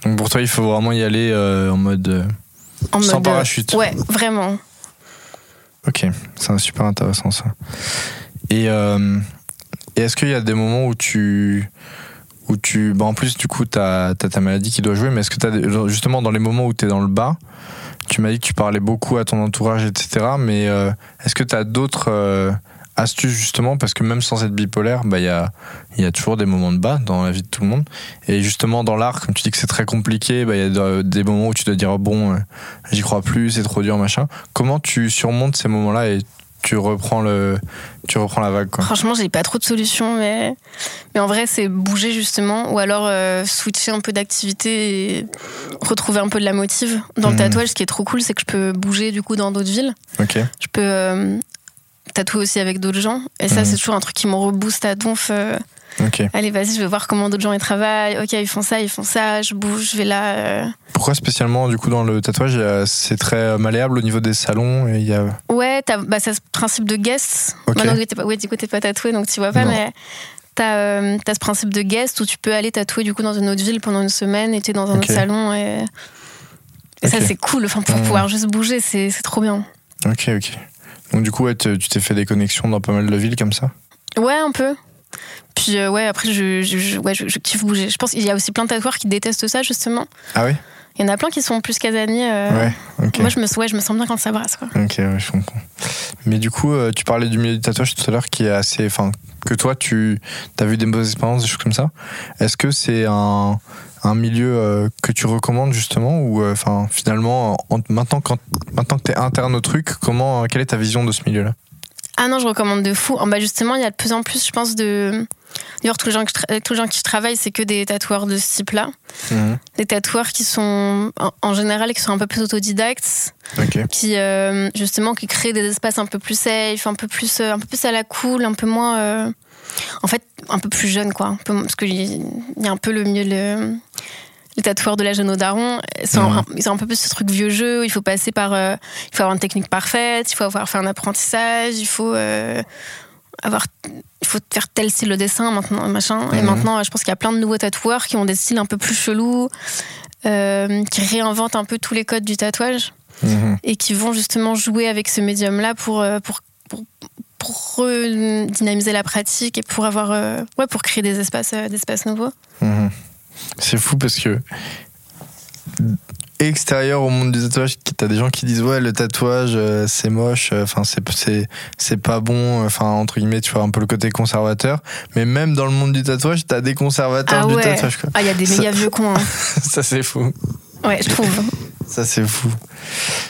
Donc pour toi, il faut vraiment y aller euh, en mode. En Sans mode, parachute. Ouais, vraiment. Ok, c'est super intéressant ça. Et, et est-ce qu'il y a des moments où tu. Où tu bah en plus, du coup, tu as, ta maladie qui doit jouer, mais est-ce que tu as justement dans les moments où tu es dans le bas, tu m'as dit que tu parlais beaucoup à ton entourage, etc. Mais euh, est-ce que tu as d'autres euh, astuces justement? Parce que même sans être bipolaire, bah, il y, a, y a toujours des moments de bas dans la vie de tout le monde. Et justement, dans l'art, comme tu dis que c'est très compliqué, bah, il y a de- des moments où tu dois dire oh, bon, euh, j'y crois plus, c'est trop dur, machin. Comment tu surmontes ces moments-là et tu reprends le, tu reprends la vague quoi. Franchement, j'ai pas trop de solutions, mais, mais en vrai, c'est bouger justement, ou alors euh, switcher un peu d'activité et retrouver un peu de la motive. Dans le Mhm. tatouage, ce qui est trop cool, c'est que je peux bouger du coup dans d'autres villes. Ok. Je peux euh, tatouer aussi avec d'autres gens, et ça, Mhm. c'est toujours un truc qui me rebooste à donf. euh, Allez, vas-y, je vais voir comment d'autres gens y travaillent. Ok, ils font ça, ils font ça, je bouge, je vais là. euh. Pourquoi spécialement du coup dans le tatouage, c'est très malléable au niveau des salons et y a. Ouais, bah, ça, ce principe de guest. Ok. Maintenant, oui, t'es pas, ouais, du coup, t'es pas tatoué, donc tu vois pas, Non. mais t'as euh, ce principe de guest où tu peux aller tatouer du coup dans une autre ville pendant une semaine et t'es dans un autre salon. Et, et ça, c'est cool. Enfin, pour Mhm. pouvoir juste bouger, c'est c'est trop bien. Ok, ok. Donc du coup, ouais, tu t'es fait des connexions dans pas mal de villes comme ça? Ouais, un peu. Puis euh, ouais, après, je, je, je- ouais, je, kiffe bouger. Je pense qu'il y a aussi plein de tatoueurs qui détestent ça, justement. Ah oui? Il y en a plein qui sont plus casaniers. euh. Ouais. Ok. Moi, je me, ouais, je me sens bien quand ça brasse, quoi. Ok, ouais, je comprends. Mais du coup, euh, tu parlais du milieu du tatouage tout à l'heure qui est assez. Enfin, que toi, tu as vu des mauvaises expériences, des choses comme ça. Est-ce que c'est un, un milieu euh, que tu recommandes justement Ou enfin, finalement, en- maintenant, quand, maintenant que tu es interne au truc, comment, quelle est ta vision de ce milieu-là? Ah non, je recommande de fou. Ah bah justement, il y a de plus en plus, je pense, de. D'ailleurs, tous les gens, que je tra- tous les gens qui je travaille, c'est que des tatoueurs de ce type-là. Des tatoueurs qui sont, en, en général, qui sont un peu plus autodidactes, qui, euh, justement, qui créent des espaces un peu plus safe, un peu plus, euh, un peu plus à la cool, un peu moins. euh, en fait, un peu plus jeune, quoi. Peu, parce qu'il y a un peu le mieux. Le, les tatoueurs de la jeune au daron, ils sont, un, ils ont un peu plus ce truc vieux jeu. Il faut passer par. euh, il faut avoir une technique parfaite, il faut avoir fait un apprentissage, il faut. euh, avoir il faut faire tel style de dessin maintenant machin et maintenant je pense qu'il y a plein de nouveaux tatoueurs qui ont des styles un peu plus chelous euh, qui réinventent un peu tous les codes du tatouage Mhm. et qui vont justement jouer avec ce médium là pour pour pour, pour redynamiser la pratique et pour avoir ouais pour créer des espaces des espaces nouveaux Mhm. C'est fou parce que extérieur au monde du tatouage, t'as des gens qui disent ouais le tatouage euh, c'est moche, euh, enfin c'est pas bon, enfin entre guillemets tu vois un peu le côté conservateur. Mais même dans le monde du tatouage, t'as des conservateurs Ah du tatouage quoi. Ah, il y a des méga vieux cons. hein. Ça c'est fou. Ouais, je trouve. Ça c'est fou.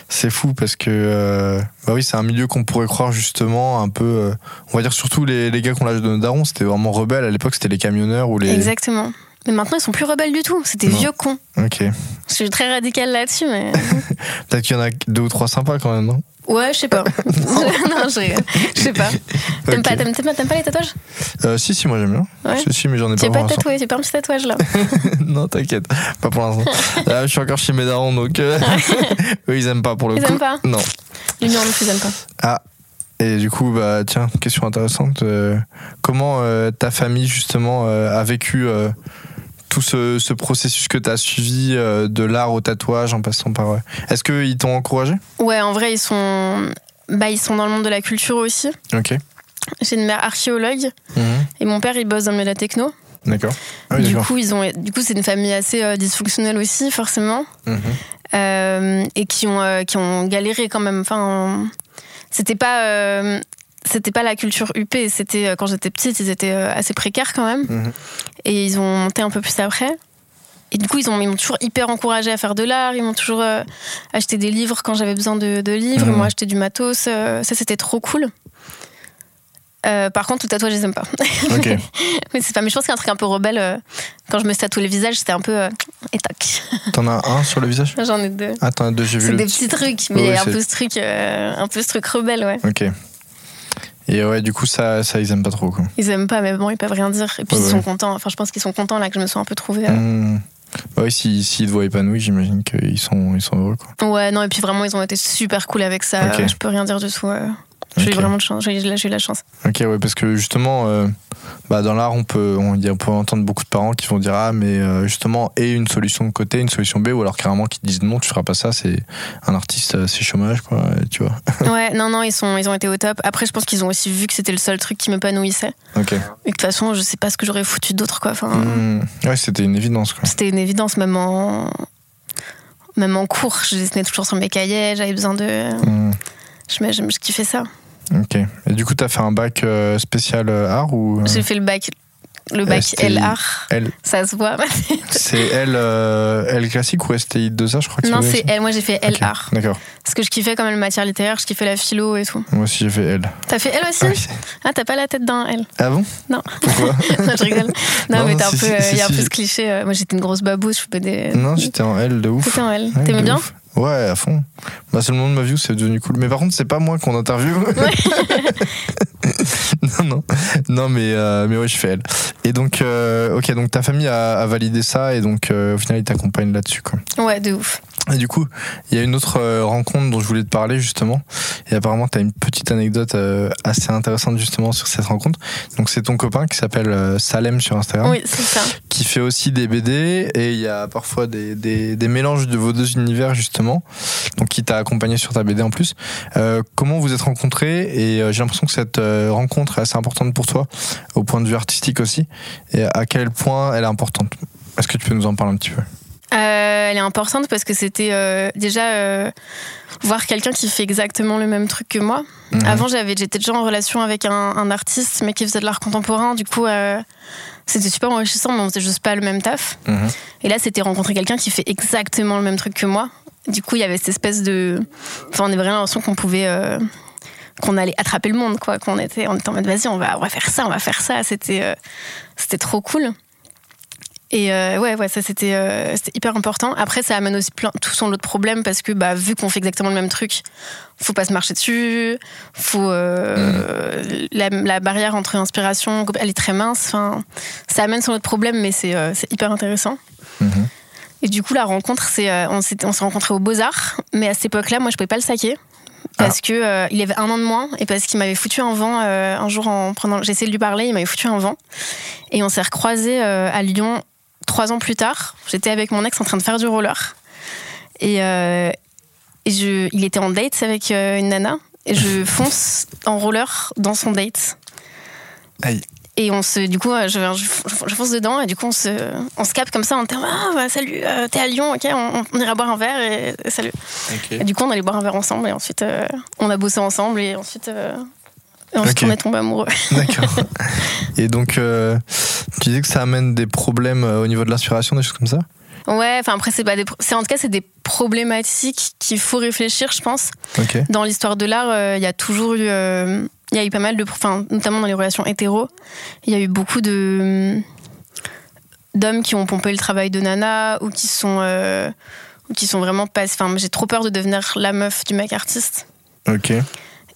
C'est fou parce que euh, bah oui c'est un milieu qu'on pourrait croire justement un peu, on va dire surtout les, les gars qui ont l'âge de nos darons, c'était vraiment rebelle à l'époque, c'était les camionneurs ou les. Exactement. Mais maintenant, ils sont plus rebelles du tout. C'est des Non. vieux cons. Ok. Je suis très radicale là-dessus, mais. Peut-être qu'il y en a deux ou trois sympas quand même, non? Ouais, je sais pas. non, je sais pas. T'aimes pas, t'aimes- t'aimes pas, t'aimes pas les tatouages? Euh, Si si moi j'aime bien. Ouais. Si, si mais j'en ai pas es pas tatoué, tu pas un petit tatouage là. non, t'inquiète, pas pour l'instant. Là, je suis encore chez mes darons, donc euh, eux, ils aiment pas pour le Ils coup. aiment pas Non. L'union non plus, j'aime pas. Ah. Et du coup, bah tiens, question intéressante. euh, comment euh, ta famille justement a vécu tout ce, ce processus que t'as suivi euh, de l'art au tatouage en passant par. euh, Est-ce qu'ils t'ont encouragé? Ouais, en vrai, ils sont. Bah, ils sont dans le monde de la culture aussi. Ok. J'ai une mère archéologue Mhm. et mon père, il bosse dans le milieu de la techno. D'accord. Ah oui, du coup, ils ont, du coup, c'est une famille assez euh, dysfonctionnelle aussi, forcément, Mhm. Euh, et qui ont, euh, qui ont galéré quand même. Enfin, c'était pas, c'était pas la culture UP. C'était euh, quand j'étais petite, ils étaient euh, assez précaires quand même, Mhm. et ils ont monté un peu plus après. Et du coup, ils ont- ils m'ont toujours hyper encouragé à faire de l'art. Ils m'ont toujours euh, acheté des livres quand j'avais besoin de, de livres. Mhm. Ils m'ont acheté du matos. euh, ça, c'était trop cool. Euh, par contre, le tatouage, je les aime pas. Mais c'est pas. Mais je pense qu'il y a un truc un peu rebelle. quand je me tatoue le visage, c'était un peu. et tac. T'en as un sur le visage? J'en ai deux. Ah, t'en as deux, j'ai vu C'est des petit. petits trucs, mais Ouais, un peu ce truc, un peu ce truc rebelle, ouais. Ok. Et ouais, du coup, ça, ça ils aiment pas trop, quoi. Ils aiment pas, mais bon, ils peuvent rien dire. Et puis Ouais, ils ouais. sont contents. Enfin, je pense qu'ils sont contents là que je me sois un peu trouvée. euh. Hmm. Bah oui, s'ils s'ils te voient épanoui, j'imagine qu'ils sont, ils sont heureux, quoi. Ouais, non, et puis vraiment, ils ont été super cool avec ça. Ok. Je peux rien dire du tout. euh. J'ai eu Ok. vraiment de chance. J'ai j'ai eu la chance. Ok, ouais, parce que justement, euh, bah, dans l'art, on peut, on, on peut entendre beaucoup de parents qui vont dire Ah, mais euh, justement, et une solution de côté, une solution B, ou alors carrément qui disent Non, tu feras pas ça, c'est un artiste, euh, c'est chômage, quoi, et tu vois. ouais, non, non, ils, sont, ils ont été au top. Après, je pense qu'ils ont aussi vu que c'était le seul truc qui m'épanouissait. Ok. Et que de toute façon, je sais pas ce que j'aurais foutu d'autre, quoi. Enfin, Hmm. Ouais, c'était une évidence, quoi. C'était une évidence, même en. Même en cours, je dessinais toujours sur mes cahiers, j'avais besoin de. Hmm. Je, kiffais ça. Ok. Et du coup, t'as fait un bac euh, spécial euh, art ou euh, J'ai fait le bac, le bac STI. L ça se voit. C'est L, euh, L classique ou STI 2A, je crois que non, c'est L, moi j'ai fait L-art. D'accord. Parce que je kiffais quand même la matière littéraire, je kiffais la philo et tout. Moi aussi, j'ai fait L. T'as fait L aussi? Ah, oui. Ah, t'as pas la tête d'un L Ah bon? Non. Pourquoi? Non, je rigole. Non, Non, mais t'as un si, peu, si, euh, il si, y a un peu ce cliché. Moi j'étais une grosse babousse, je fais des. Non, j'étais en L de ouf. T'étais en L. Ouais, T'aimais bien? ouf. Ouais, à fond. Bah, c'est le moment de ma vie où c'est devenu cool. Mais par contre, c'est pas moi qu'on interviewe. non. Non, mais, euh, mais ouais, je fais elle. Et donc, euh, ok, donc ta famille a, a validé ça et donc euh, au final, ils t'accompagnent là-dessus, quoi. Ouais, de ouf. Et du coup, il y a une autre rencontre dont je voulais te parler justement. Et apparemment, tu as une petite anecdote assez intéressante justement sur cette rencontre. Donc, c'est ton copain qui s'appelle Salem sur Instagram, Oui, c'est ça. qui fait aussi des BD. Et il y a parfois des, des, des mélanges de vos deux univers justement. Donc, qui t'a accompagné sur ta BD en plus. Comment vous êtes rencontrés Et j'ai l'impression que cette rencontre est assez importante pour toi, au point de vue artistique aussi. Et à quel point elle est importante? Est-ce que tu peux nous en parler un petit peu? Euh, elle est importante parce que c'était euh, déjà euh, voir quelqu'un qui fait exactement le même truc que moi. Mhm. Avant, j'avais, j'étais déjà en relation avec un, un artiste, mais qui faisait de l'art contemporain. Du coup, c'était super enrichissant, mais on faisait juste pas le même taf. Mhm. Et là, c'était rencontrer quelqu'un qui fait exactement le même truc que moi. Du coup, il y avait cette espèce de. Enfin, on avait vraiment l'impression qu'on pouvait. Qu'on allait attraper le monde, quoi. Qu'on était, on était en mode, vas-y, on va, on va faire ça, on va faire ça. C'était, euh, c'était trop cool. Et euh, ouais, ouais, ça c'était euh, c'était hyper important. Après, ça amène aussi plein, tout son lot de problèmes parce que bah, vu qu'on fait exactement le même truc, faut pas se marcher dessus. Faut euh, la, la barrière entre inspiration, elle est très mince. Enfin, ça amène son lot de problèmes, mais c'est c'est hyper intéressant. Mhm. Et du coup, la rencontre, c'est on s'est on s'est rencontrés aux Beaux Arts, mais à cette époque-là, moi, je pouvais pas le saquer. Parce que euh, il avait un an de moins et parce qu'il m'avait foutu un vent euh, un jour en prenant. Essayé de lui parler, il m'avait foutu un vent. Et on s'est recroisés euh, à Lyon trois ans plus tard. J'étais avec mon ex en train de faire du roller. Et, et je, il était en date avec une nana. Et je fonce en roller dans son date. Aïe. Et on se, du coup, euh, je, je, je fonce dedans et du coup, on se, on se capte comme ça en termes Ah, bah, salut, euh, t'es à Lyon, ok, on, on ira boire un verre et, et salut. Et du coup, on allait boire un verre ensemble et ensuite, euh, on a bossé ensemble et ensuite, euh, et ensuite on est tombé amoureux. D'accord. Et donc, tu dis que ça amène des problèmes au niveau de l'inspiration, des choses comme ça? Ouais, enfin après, c'est pas des, c'est en tout cas, c'est des problématiques qu'il faut réfléchir, je pense. Dans l'histoire de l'art, euh, il y a toujours eu, euh, il y a eu pas mal de, enfin, notamment dans les relations hétéro, il y a eu beaucoup de d'hommes qui ont pompé le travail de Nana ou qui sont, euh, ou qui sont vraiment pas. Enfin, j'ai trop peur de devenir la meuf du mec artiste. Ok.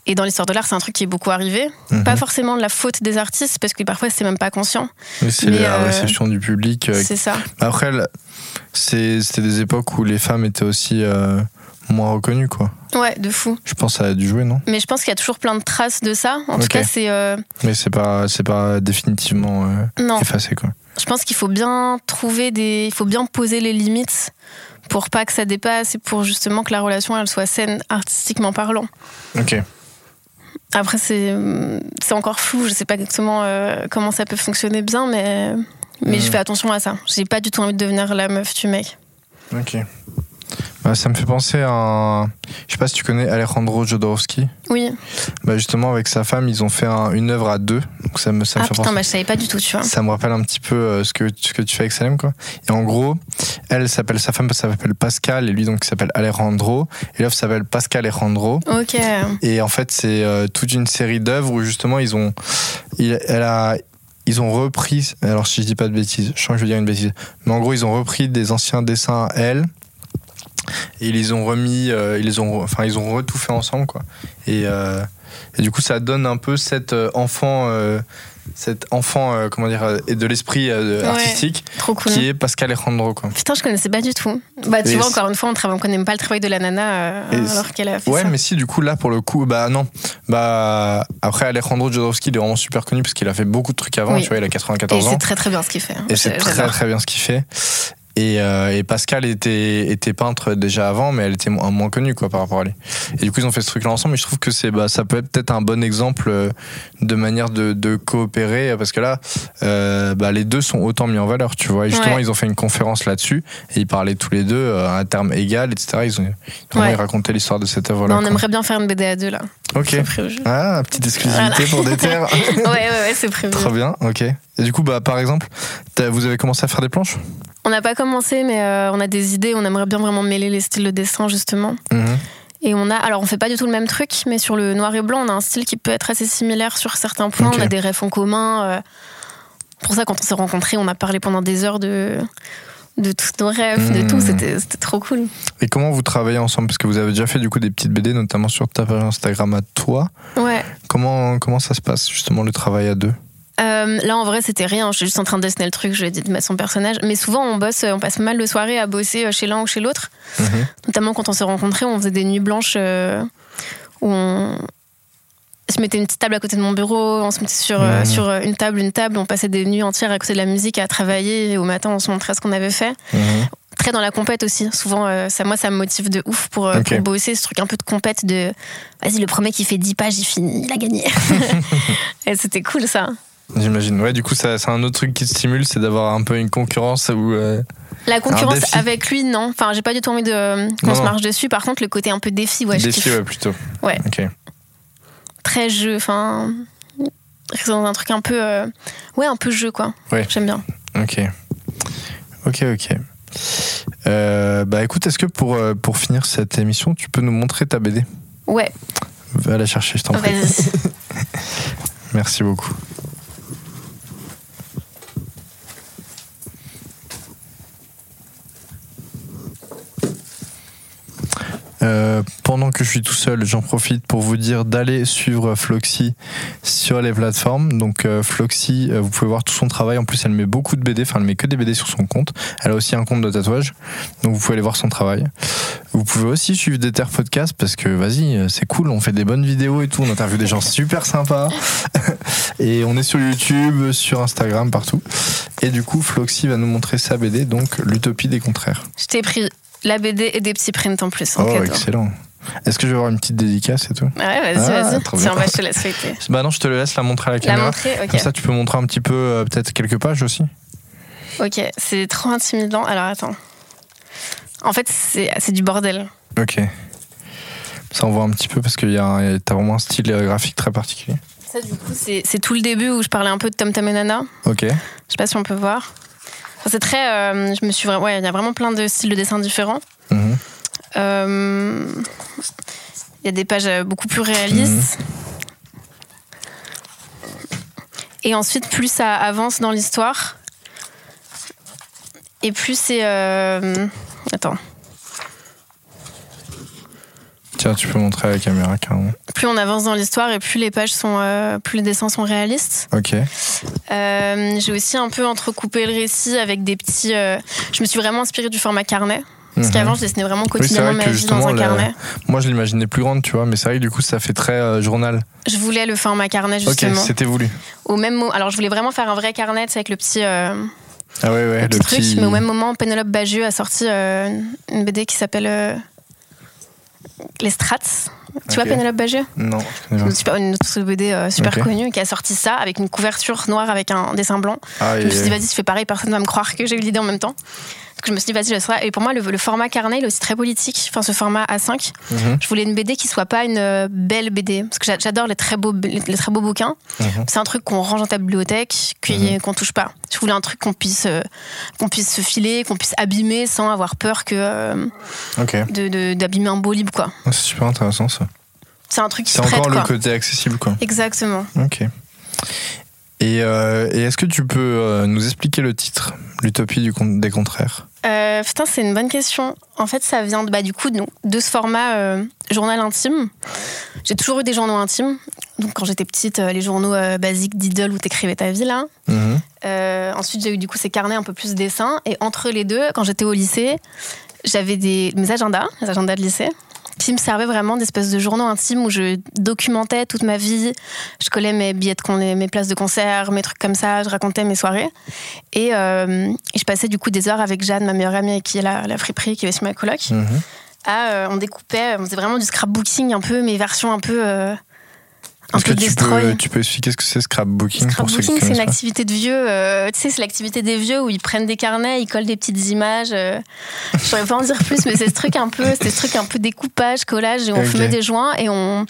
Et dans l'histoire de l'art, c'est un truc qui est beaucoup arrivé. Mhm. Pas forcément de la faute des artistes, parce que parfois c'est même pas conscient. Oui, c'est la euh, réception du public. euh, C'est ça. Après, c'était des époques où les femmes étaient aussi euh, moins reconnues, quoi. Ouais, de fou. Je pense que ça a dû jouer, non? Mais je pense qu'il y a toujours plein de traces de ça. En tout cas, c'est euh, Mais c'est pas, c'est pas définitivement non. effacé, quoi. Je pense qu'il faut bien trouver des, il faut bien poser les limites pour pas que ça dépasse et pour justement que la relation elle soit saine artistiquement parlant. Ok. Après c'est encore flou, je sais pas exactement euh, comment ça peut fonctionner bien, mais mais je fais attention à ça. J'ai pas du tout envie de devenir la meuf du mec. Ok. Bah, ça me fait penser à un... Je sais pas si tu connais Alejandro Jodorowsky. Oui. Bah, justement, avec sa femme, ils ont fait un- une œuvre à deux. Donc ça me, ça me Ah fait putain, penser... bah, je savais pas du tout, tu vois. Ça me rappelle un petit peu euh, ce, que, ce que tu fais avec Salem, quoi. Et en gros, elle s'appelle, sa femme s'appelle Pascal, et lui, donc, s'appelle Alejandro. Et l'œuvre s'appelle Pascal Alejandro. Ok. Et en fait, c'est euh, toute une série d'œuvres où justement ils ont, il- elle a, ils ont repris. Alors si je dis pas de bêtises, je sens que je vais dire une bêtise, mais en gros ils ont repris des anciens dessins à elle. Et ils les ont remis, euh, ils les ont, enfin ils ont tout fait ensemble quoi. Et, euh, et du coup ça donne un peu cet euh, enfant, cet enfant euh, comment dire, euh, et de l'esprit euh, Ouais. artistique cool. qui est Pascal Alejandro quoi. Putain, je connaissais pas du tout. Bah, tu Et vois, encore une fois, on travaille, on connaît même pas le travail de la nana Et alors qu'elle a fait Ouais, ça. mais si, du coup, là, pour le coup, bah non. Bah, après, Alejandro Jodorowsky, il est vraiment super connu parce qu'il a fait beaucoup de trucs avant, Oui. tu vois, il a Et 94 ans. c'est très très bien ce qu'il fait. hein. Et c'est très très bien ce qu'il fait. Et, euh, et Pascal était, était peintre déjà avant, mais elle était moins, moins connue quoi, par rapport à lui. Et du coup, ils ont fait ce truc-là ensemble. Et je trouve que c'est, bah, ça peut être peut-être un bon exemple euh, de manière de, de coopérer, parce que là, euh, bah, les deux sont autant mis en valeur, tu vois. Et justement, Ouais. ils ont fait une conférence là-dessus, et ils parlaient tous les deux à un terme égal, etc. Ils ont vraiment Ouais. racontaient l'histoire de cette œuvre-là. On quoi. aimerait bien faire une BD à deux là. Ok. C'est prévu. Ah, petite exclusivité Voilà. pour des terres. ouais, ouais, ouais, c'est prévu. Trop bien, ok. Et du coup, bah, par exemple, vous avez commencé à faire des planches? On n'a pas commencé, mais euh, on a des idées. On aimerait bien vraiment mêler les styles de dessin justement. Mhm. Et on a, alors on fait pas du tout le même truc, mais sur le noir et blanc, on a un style qui peut être assez similaire sur certains points. On a des refs en commun. euh. Pour ça, quand on s'est rencontrés, on a parlé pendant des heures de de tous nos rêves, de Mhm. tout. C'était c'était trop cool. Et comment vous travaillez ensemble? Parce que vous avez déjà fait du coup des petites BD, notamment sur ta page Instagram à toi. Ouais. Comment, comment ça se passe justement le travail à deux? Euh, là, en vrai, c'était rien. Je suis juste en train de dessiner le truc. Je dit de mettre son personnage. Mais souvent, on bosse, on passe pas mal de soirées à bosser euh, chez l'un ou chez l'autre. Mhm. Notamment quand on s'est rencontrés, on faisait des nuits blanches euh, où on se mettait une petite table à côté de mon bureau, on se mettait sur, euh, sur euh, une table, une table, on passait des nuits entières à côté de la musique à travailler et au matin on se montrait ce qu'on avait fait. Mhm. Très dans la compète aussi. Souvent, euh, ça, moi, ça me motive de ouf pour, euh, bosser ce truc un peu de compète de vas-y, le premier qui fait 10 pages, il finit, il a gagné. et c'était cool ça. J'imagine. Ouais, du coup, ça, c'est un autre truc qui te stimule, c'est d'avoir un peu une concurrence où. euh, La concurrence avec lui, non. Enfin, j'ai pas du tout envie de euh, qu'on se marche dessus. Par contre, le côté un peu défi, ouais, je défi, kiffe. ouais, plutôt. Ouais. Ok. très jeu, enfin dans un truc un peu euh, ouais un peu jeu quoi. Ouais. J'aime bien. Ok. Ok, ok. Bah écoute, est-ce que pour, pour finir cette émission, tu peux nous montrer ta BD Ouais. Va la chercher, je t'en prie. Merci beaucoup. Euh, pendant que je suis tout seul, j'en profite pour vous dire d'aller suivre Floxy sur les plateformes. Donc euh, Floxy, euh, vous pouvez voir tout son travail. En plus, elle met beaucoup de BD, enfin elle met que des BD sur son compte. Elle a aussi un compte de tatouage, donc vous pouvez aller voir son travail. Vous pouvez aussi suivre des Terres Podcast parce que vas-y, euh, c'est cool, on fait des bonnes vidéos et tout, on interviewe des gens super sympas. et on est sur YouTube, sur Instagram, partout. Et du coup, Floxy va nous montrer sa BD, donc L'Utopie des contraires. Je t'ai pris la BD et des petits prints en plus. en Oh, cadeau. excellent. Est-ce que je vais avoir une petite dédicace et tout Ouais, vas-y, Ah, vas-y. Tiens, bah, je te laisse feuilleter. Bah non, je te le laisse la montrer à la La caméra. montrer, ok. Comme ça, tu peux montrer un petit peu, euh, peut-être quelques pages aussi. Ok, c'est trop intimidant. Alors attends. En fait, c'est du bordel. Ok. Ça, on voit un petit peu parce que t'as vraiment un style graphique très particulier. Ça, du coup, c'est tout le début où je parlais un peu de Tom Tom et Nana. Ok. Je sais pas si on peut voir. Enfin, c'est très. euh, je me suis. Ouais, il y a vraiment plein de styles de dessin différents. Mhm. Euh, Il y a des pages euh, beaucoup plus réalistes. Et ensuite, plus ça avance dans l'histoire, et plus c'est. euh, Attends. Tiens, tu peux montrer à la caméra carrément. Plus on avance dans l'histoire et plus les pages sont, euh, plus les dessins sont réalistes. Ok. Euh, J'ai aussi un peu entrecoupé le récit avec des petits. euh, Je me suis vraiment inspirée du format carnet. Parce Mhm. qu'avant, je dessinais vraiment quotidiennement vrai ma vie dans un la- carnet. Moi, je l'imaginais plus grande, tu vois, mais c'est vrai que du coup, ça fait très euh, journal. Je voulais le format carnet Ok, justement. c'était voulu. au même mo- Alors, je voulais vraiment faire un vrai carnet tu sais, avec le petit, euh, Ah ouais, ouais, le petit truc. Mais au même moment, Pénélope Bagieux a sorti euh, une BD qui s'appelle Les Strats. Tu vois Ok. Pénélope Bagieux? Non, Une super- Une autre BD euh, super Ok. connue qui a sorti ça avec une couverture noire avec un dessin blanc. Ah, Je me suis dit, vas-y, je fais pareil, personne ne va me croire que j'ai eu l'idée en même temps. Donc je me suis dit, vas-y, je le ferai. Et pour moi, le, le format carnet, il est aussi très politique. Enfin, ce format A5. Mhm, Je voulais une BD qui soit pas une euh, belle BD. Parce que j'a- j'adore les très beaux, les, les très beaux bouquins. mhm. C'est un truc qu'on range dans ta bibliothèque, qui- Mhm. qu'on touche pas. Je voulais un truc qu'on puisse, euh, qu'on puisse se filer, qu'on puisse abîmer sans avoir peur que euh, d'abîmer un beau livre, quoi. Ah, C'est super intéressant ça. C'est un truc qui C'est encore le quoi. côté accessible, quoi. Exactement. Ok. Et, euh, et est-ce que tu peux euh, nous expliquer le titre, L'utopie du des contraires? Euh, putain, c'est une bonne question. En fait, ça vient de, bah, du coup de, de ce format euh, journal intime. J'ai toujours eu des journaux intimes. Donc, quand j'étais petite, les journaux basiques d'Idol où t'écrivais ta vie, là. Euh, ensuite, j'ai eu du coup ces carnets un peu plus dessins. Et entre les deux, quand j'étais au lycée, j'avais des, mes agendas, les agendas de lycée, qui me servaient vraiment d'espèces de journaux intimes où je documentais toute ma vie. Je collais mes billets de mes places de concert, mes trucs comme ça. Je racontais mes soirées. Et, euh, et je passais du coup des heures avec Jeanne, ma meilleure amie, qui est la, la friperie, qui est aussi ma coloc. Mhm. À, euh, on découpait, on faisait vraiment du scrapbooking un peu, mes versions un peu. euh, Est-ce que tu peux, tu peux expliquer ce que c'est scrapbooking Scrapbooking, c'est une connaissent pas activité de vieux. euh, tu sais, c'est l'activité des vieux où ils prennent des carnets, ils collent des petites images. euh, je saurais pas en dire plus, mais c'est ce truc un peu, c'était ce truc un peu découpage, collage, et on Ok. fumait des joints et on,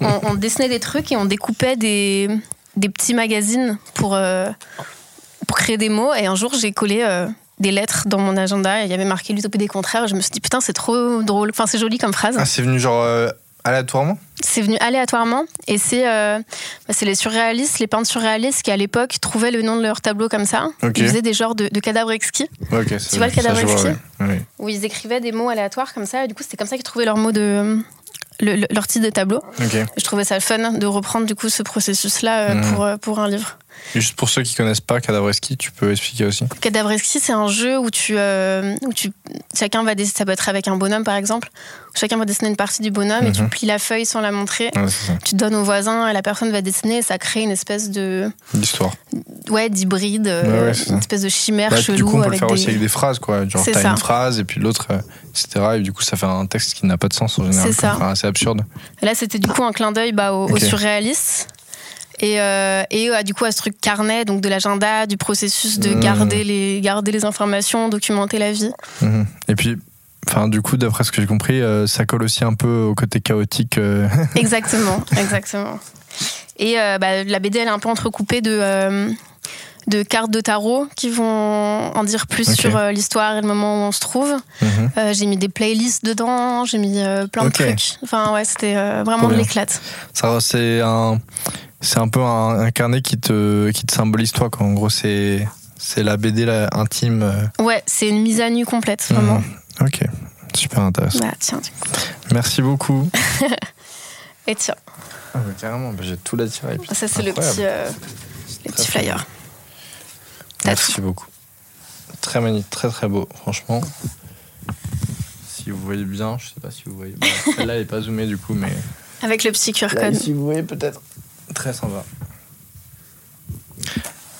on, on dessinait des trucs et on découpait des, des petits magazines pour, euh, pour créer des mots. Et un jour, j'ai collé. des lettres dans mon agenda et il y avait marqué l'utopie des contraires et je me suis dit putain c'est trop drôle enfin c'est joli comme phrase Ah, c'est venu genre aléatoirement c'est venu aléatoirement et c'est euh, bah, c'est les surréalistes, les peintres surréalistes qui à l'époque trouvaient le nom de leur tableau comme ça. Ils faisaient des genres de, de cadavres exquis Ok, ça- vois le cadavre exquis ouais. Où ils écrivaient des mots aléatoires comme ça et du coup c'était comme ça qu'ils trouvaient leur mot de le- le- leur titre de tableau. Je trouvais ça fun de reprendre du coup ce processus là Mhm. pour, euh, pour un livre. Et juste pour ceux qui connaissent pas Cadavreski, tu peux expliquer aussi Cadavre exquis, c'est un jeu où tu, euh, où tu chacun va dessiner, ça peut être avec un bonhomme par exemple, chacun va dessiner une partie du bonhomme et tu Mhm. plies la feuille sans la montrer. Ouais. Tu donnes au voisin et la personne va dessiner et ça crée une espèce de L'histoire. ouais d'hybride, euh, Ouais, ouais, une espèce de chimère Bah, chelou du coup, on peut le faire des... aussi avec des phrases, quoi. Genre, t'as une phrase et puis l'autre, euh, etc. Et du coup, ça fait un texte qui n'a pas de sens en général. C'est ça. Enfin, c'est absurde. Et Là, c'était du coup un clin d'œil bah, au, au surréaliste. Et, euh, et euh, du coup, à ce truc carnet, donc de l'agenda, du processus de Mhm. garder, les, garder les informations, documenter la vie. Mhm. Et puis, enfin, du coup, d'après ce que j'ai compris, euh, ça colle aussi un peu au côté chaotique. euh, Exactement, exactement. Et euh, bah, la BD, elle est un peu entrecoupée de, de cartes de tarot qui vont en dire plus sur euh, l'histoire et le moment où on se trouve. mhm. Euh, j'ai mis des playlists dedans, j'ai mis euh, plein de trucs. Enfin, ouais, c'était euh, vraiment de l'éclate. Ça, c'est un, c'est un peu un, un carnet qui te, qui te symbolise toi, quoi. En gros, c'est, c'est la BD la, intime. euh. Ouais, c'est une mise à nu complète, vraiment. Mhm. Ok. Super intéressant. Bah, tiens, Merci beaucoup. et tiens. Ah, bah, carrément, bah, j'ai tout l'attiré. Ça, c'est le petit, euh, les petits flyers. Merci beaucoup. Très magnifique, très très beau, franchement. Si vous voyez bien, je sais pas si vous voyez. Celle-là, elle est pas zoomée du coup, mais. Avec le petit QR Là, code. si vous voyez peut-être. Très sympa.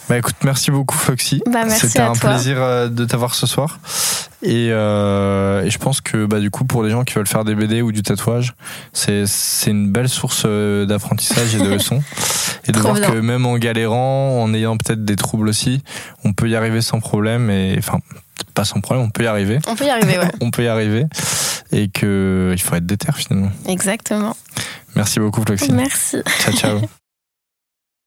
Bah écoute, merci beaucoup Foxy. Bah, C'était un toi. plaisir euh, de t'avoir ce soir. Et, euh, et je pense que bah, du coup, pour les gens qui veulent faire des BD ou du tatouage, c'est une belle source euh, d'apprentissage et de leçons. Et de Trop voir bien. que même en galérant, en ayant peut-être des troubles aussi, on peut y arriver sans problème. Et enfin, pas sans problème, on peut y arriver. On peut y arriver, ouais. On peut y arriver. Et que il faut être déter finalement. Exactement. Merci beaucoup, Floxine. Merci. Ciao, ciao.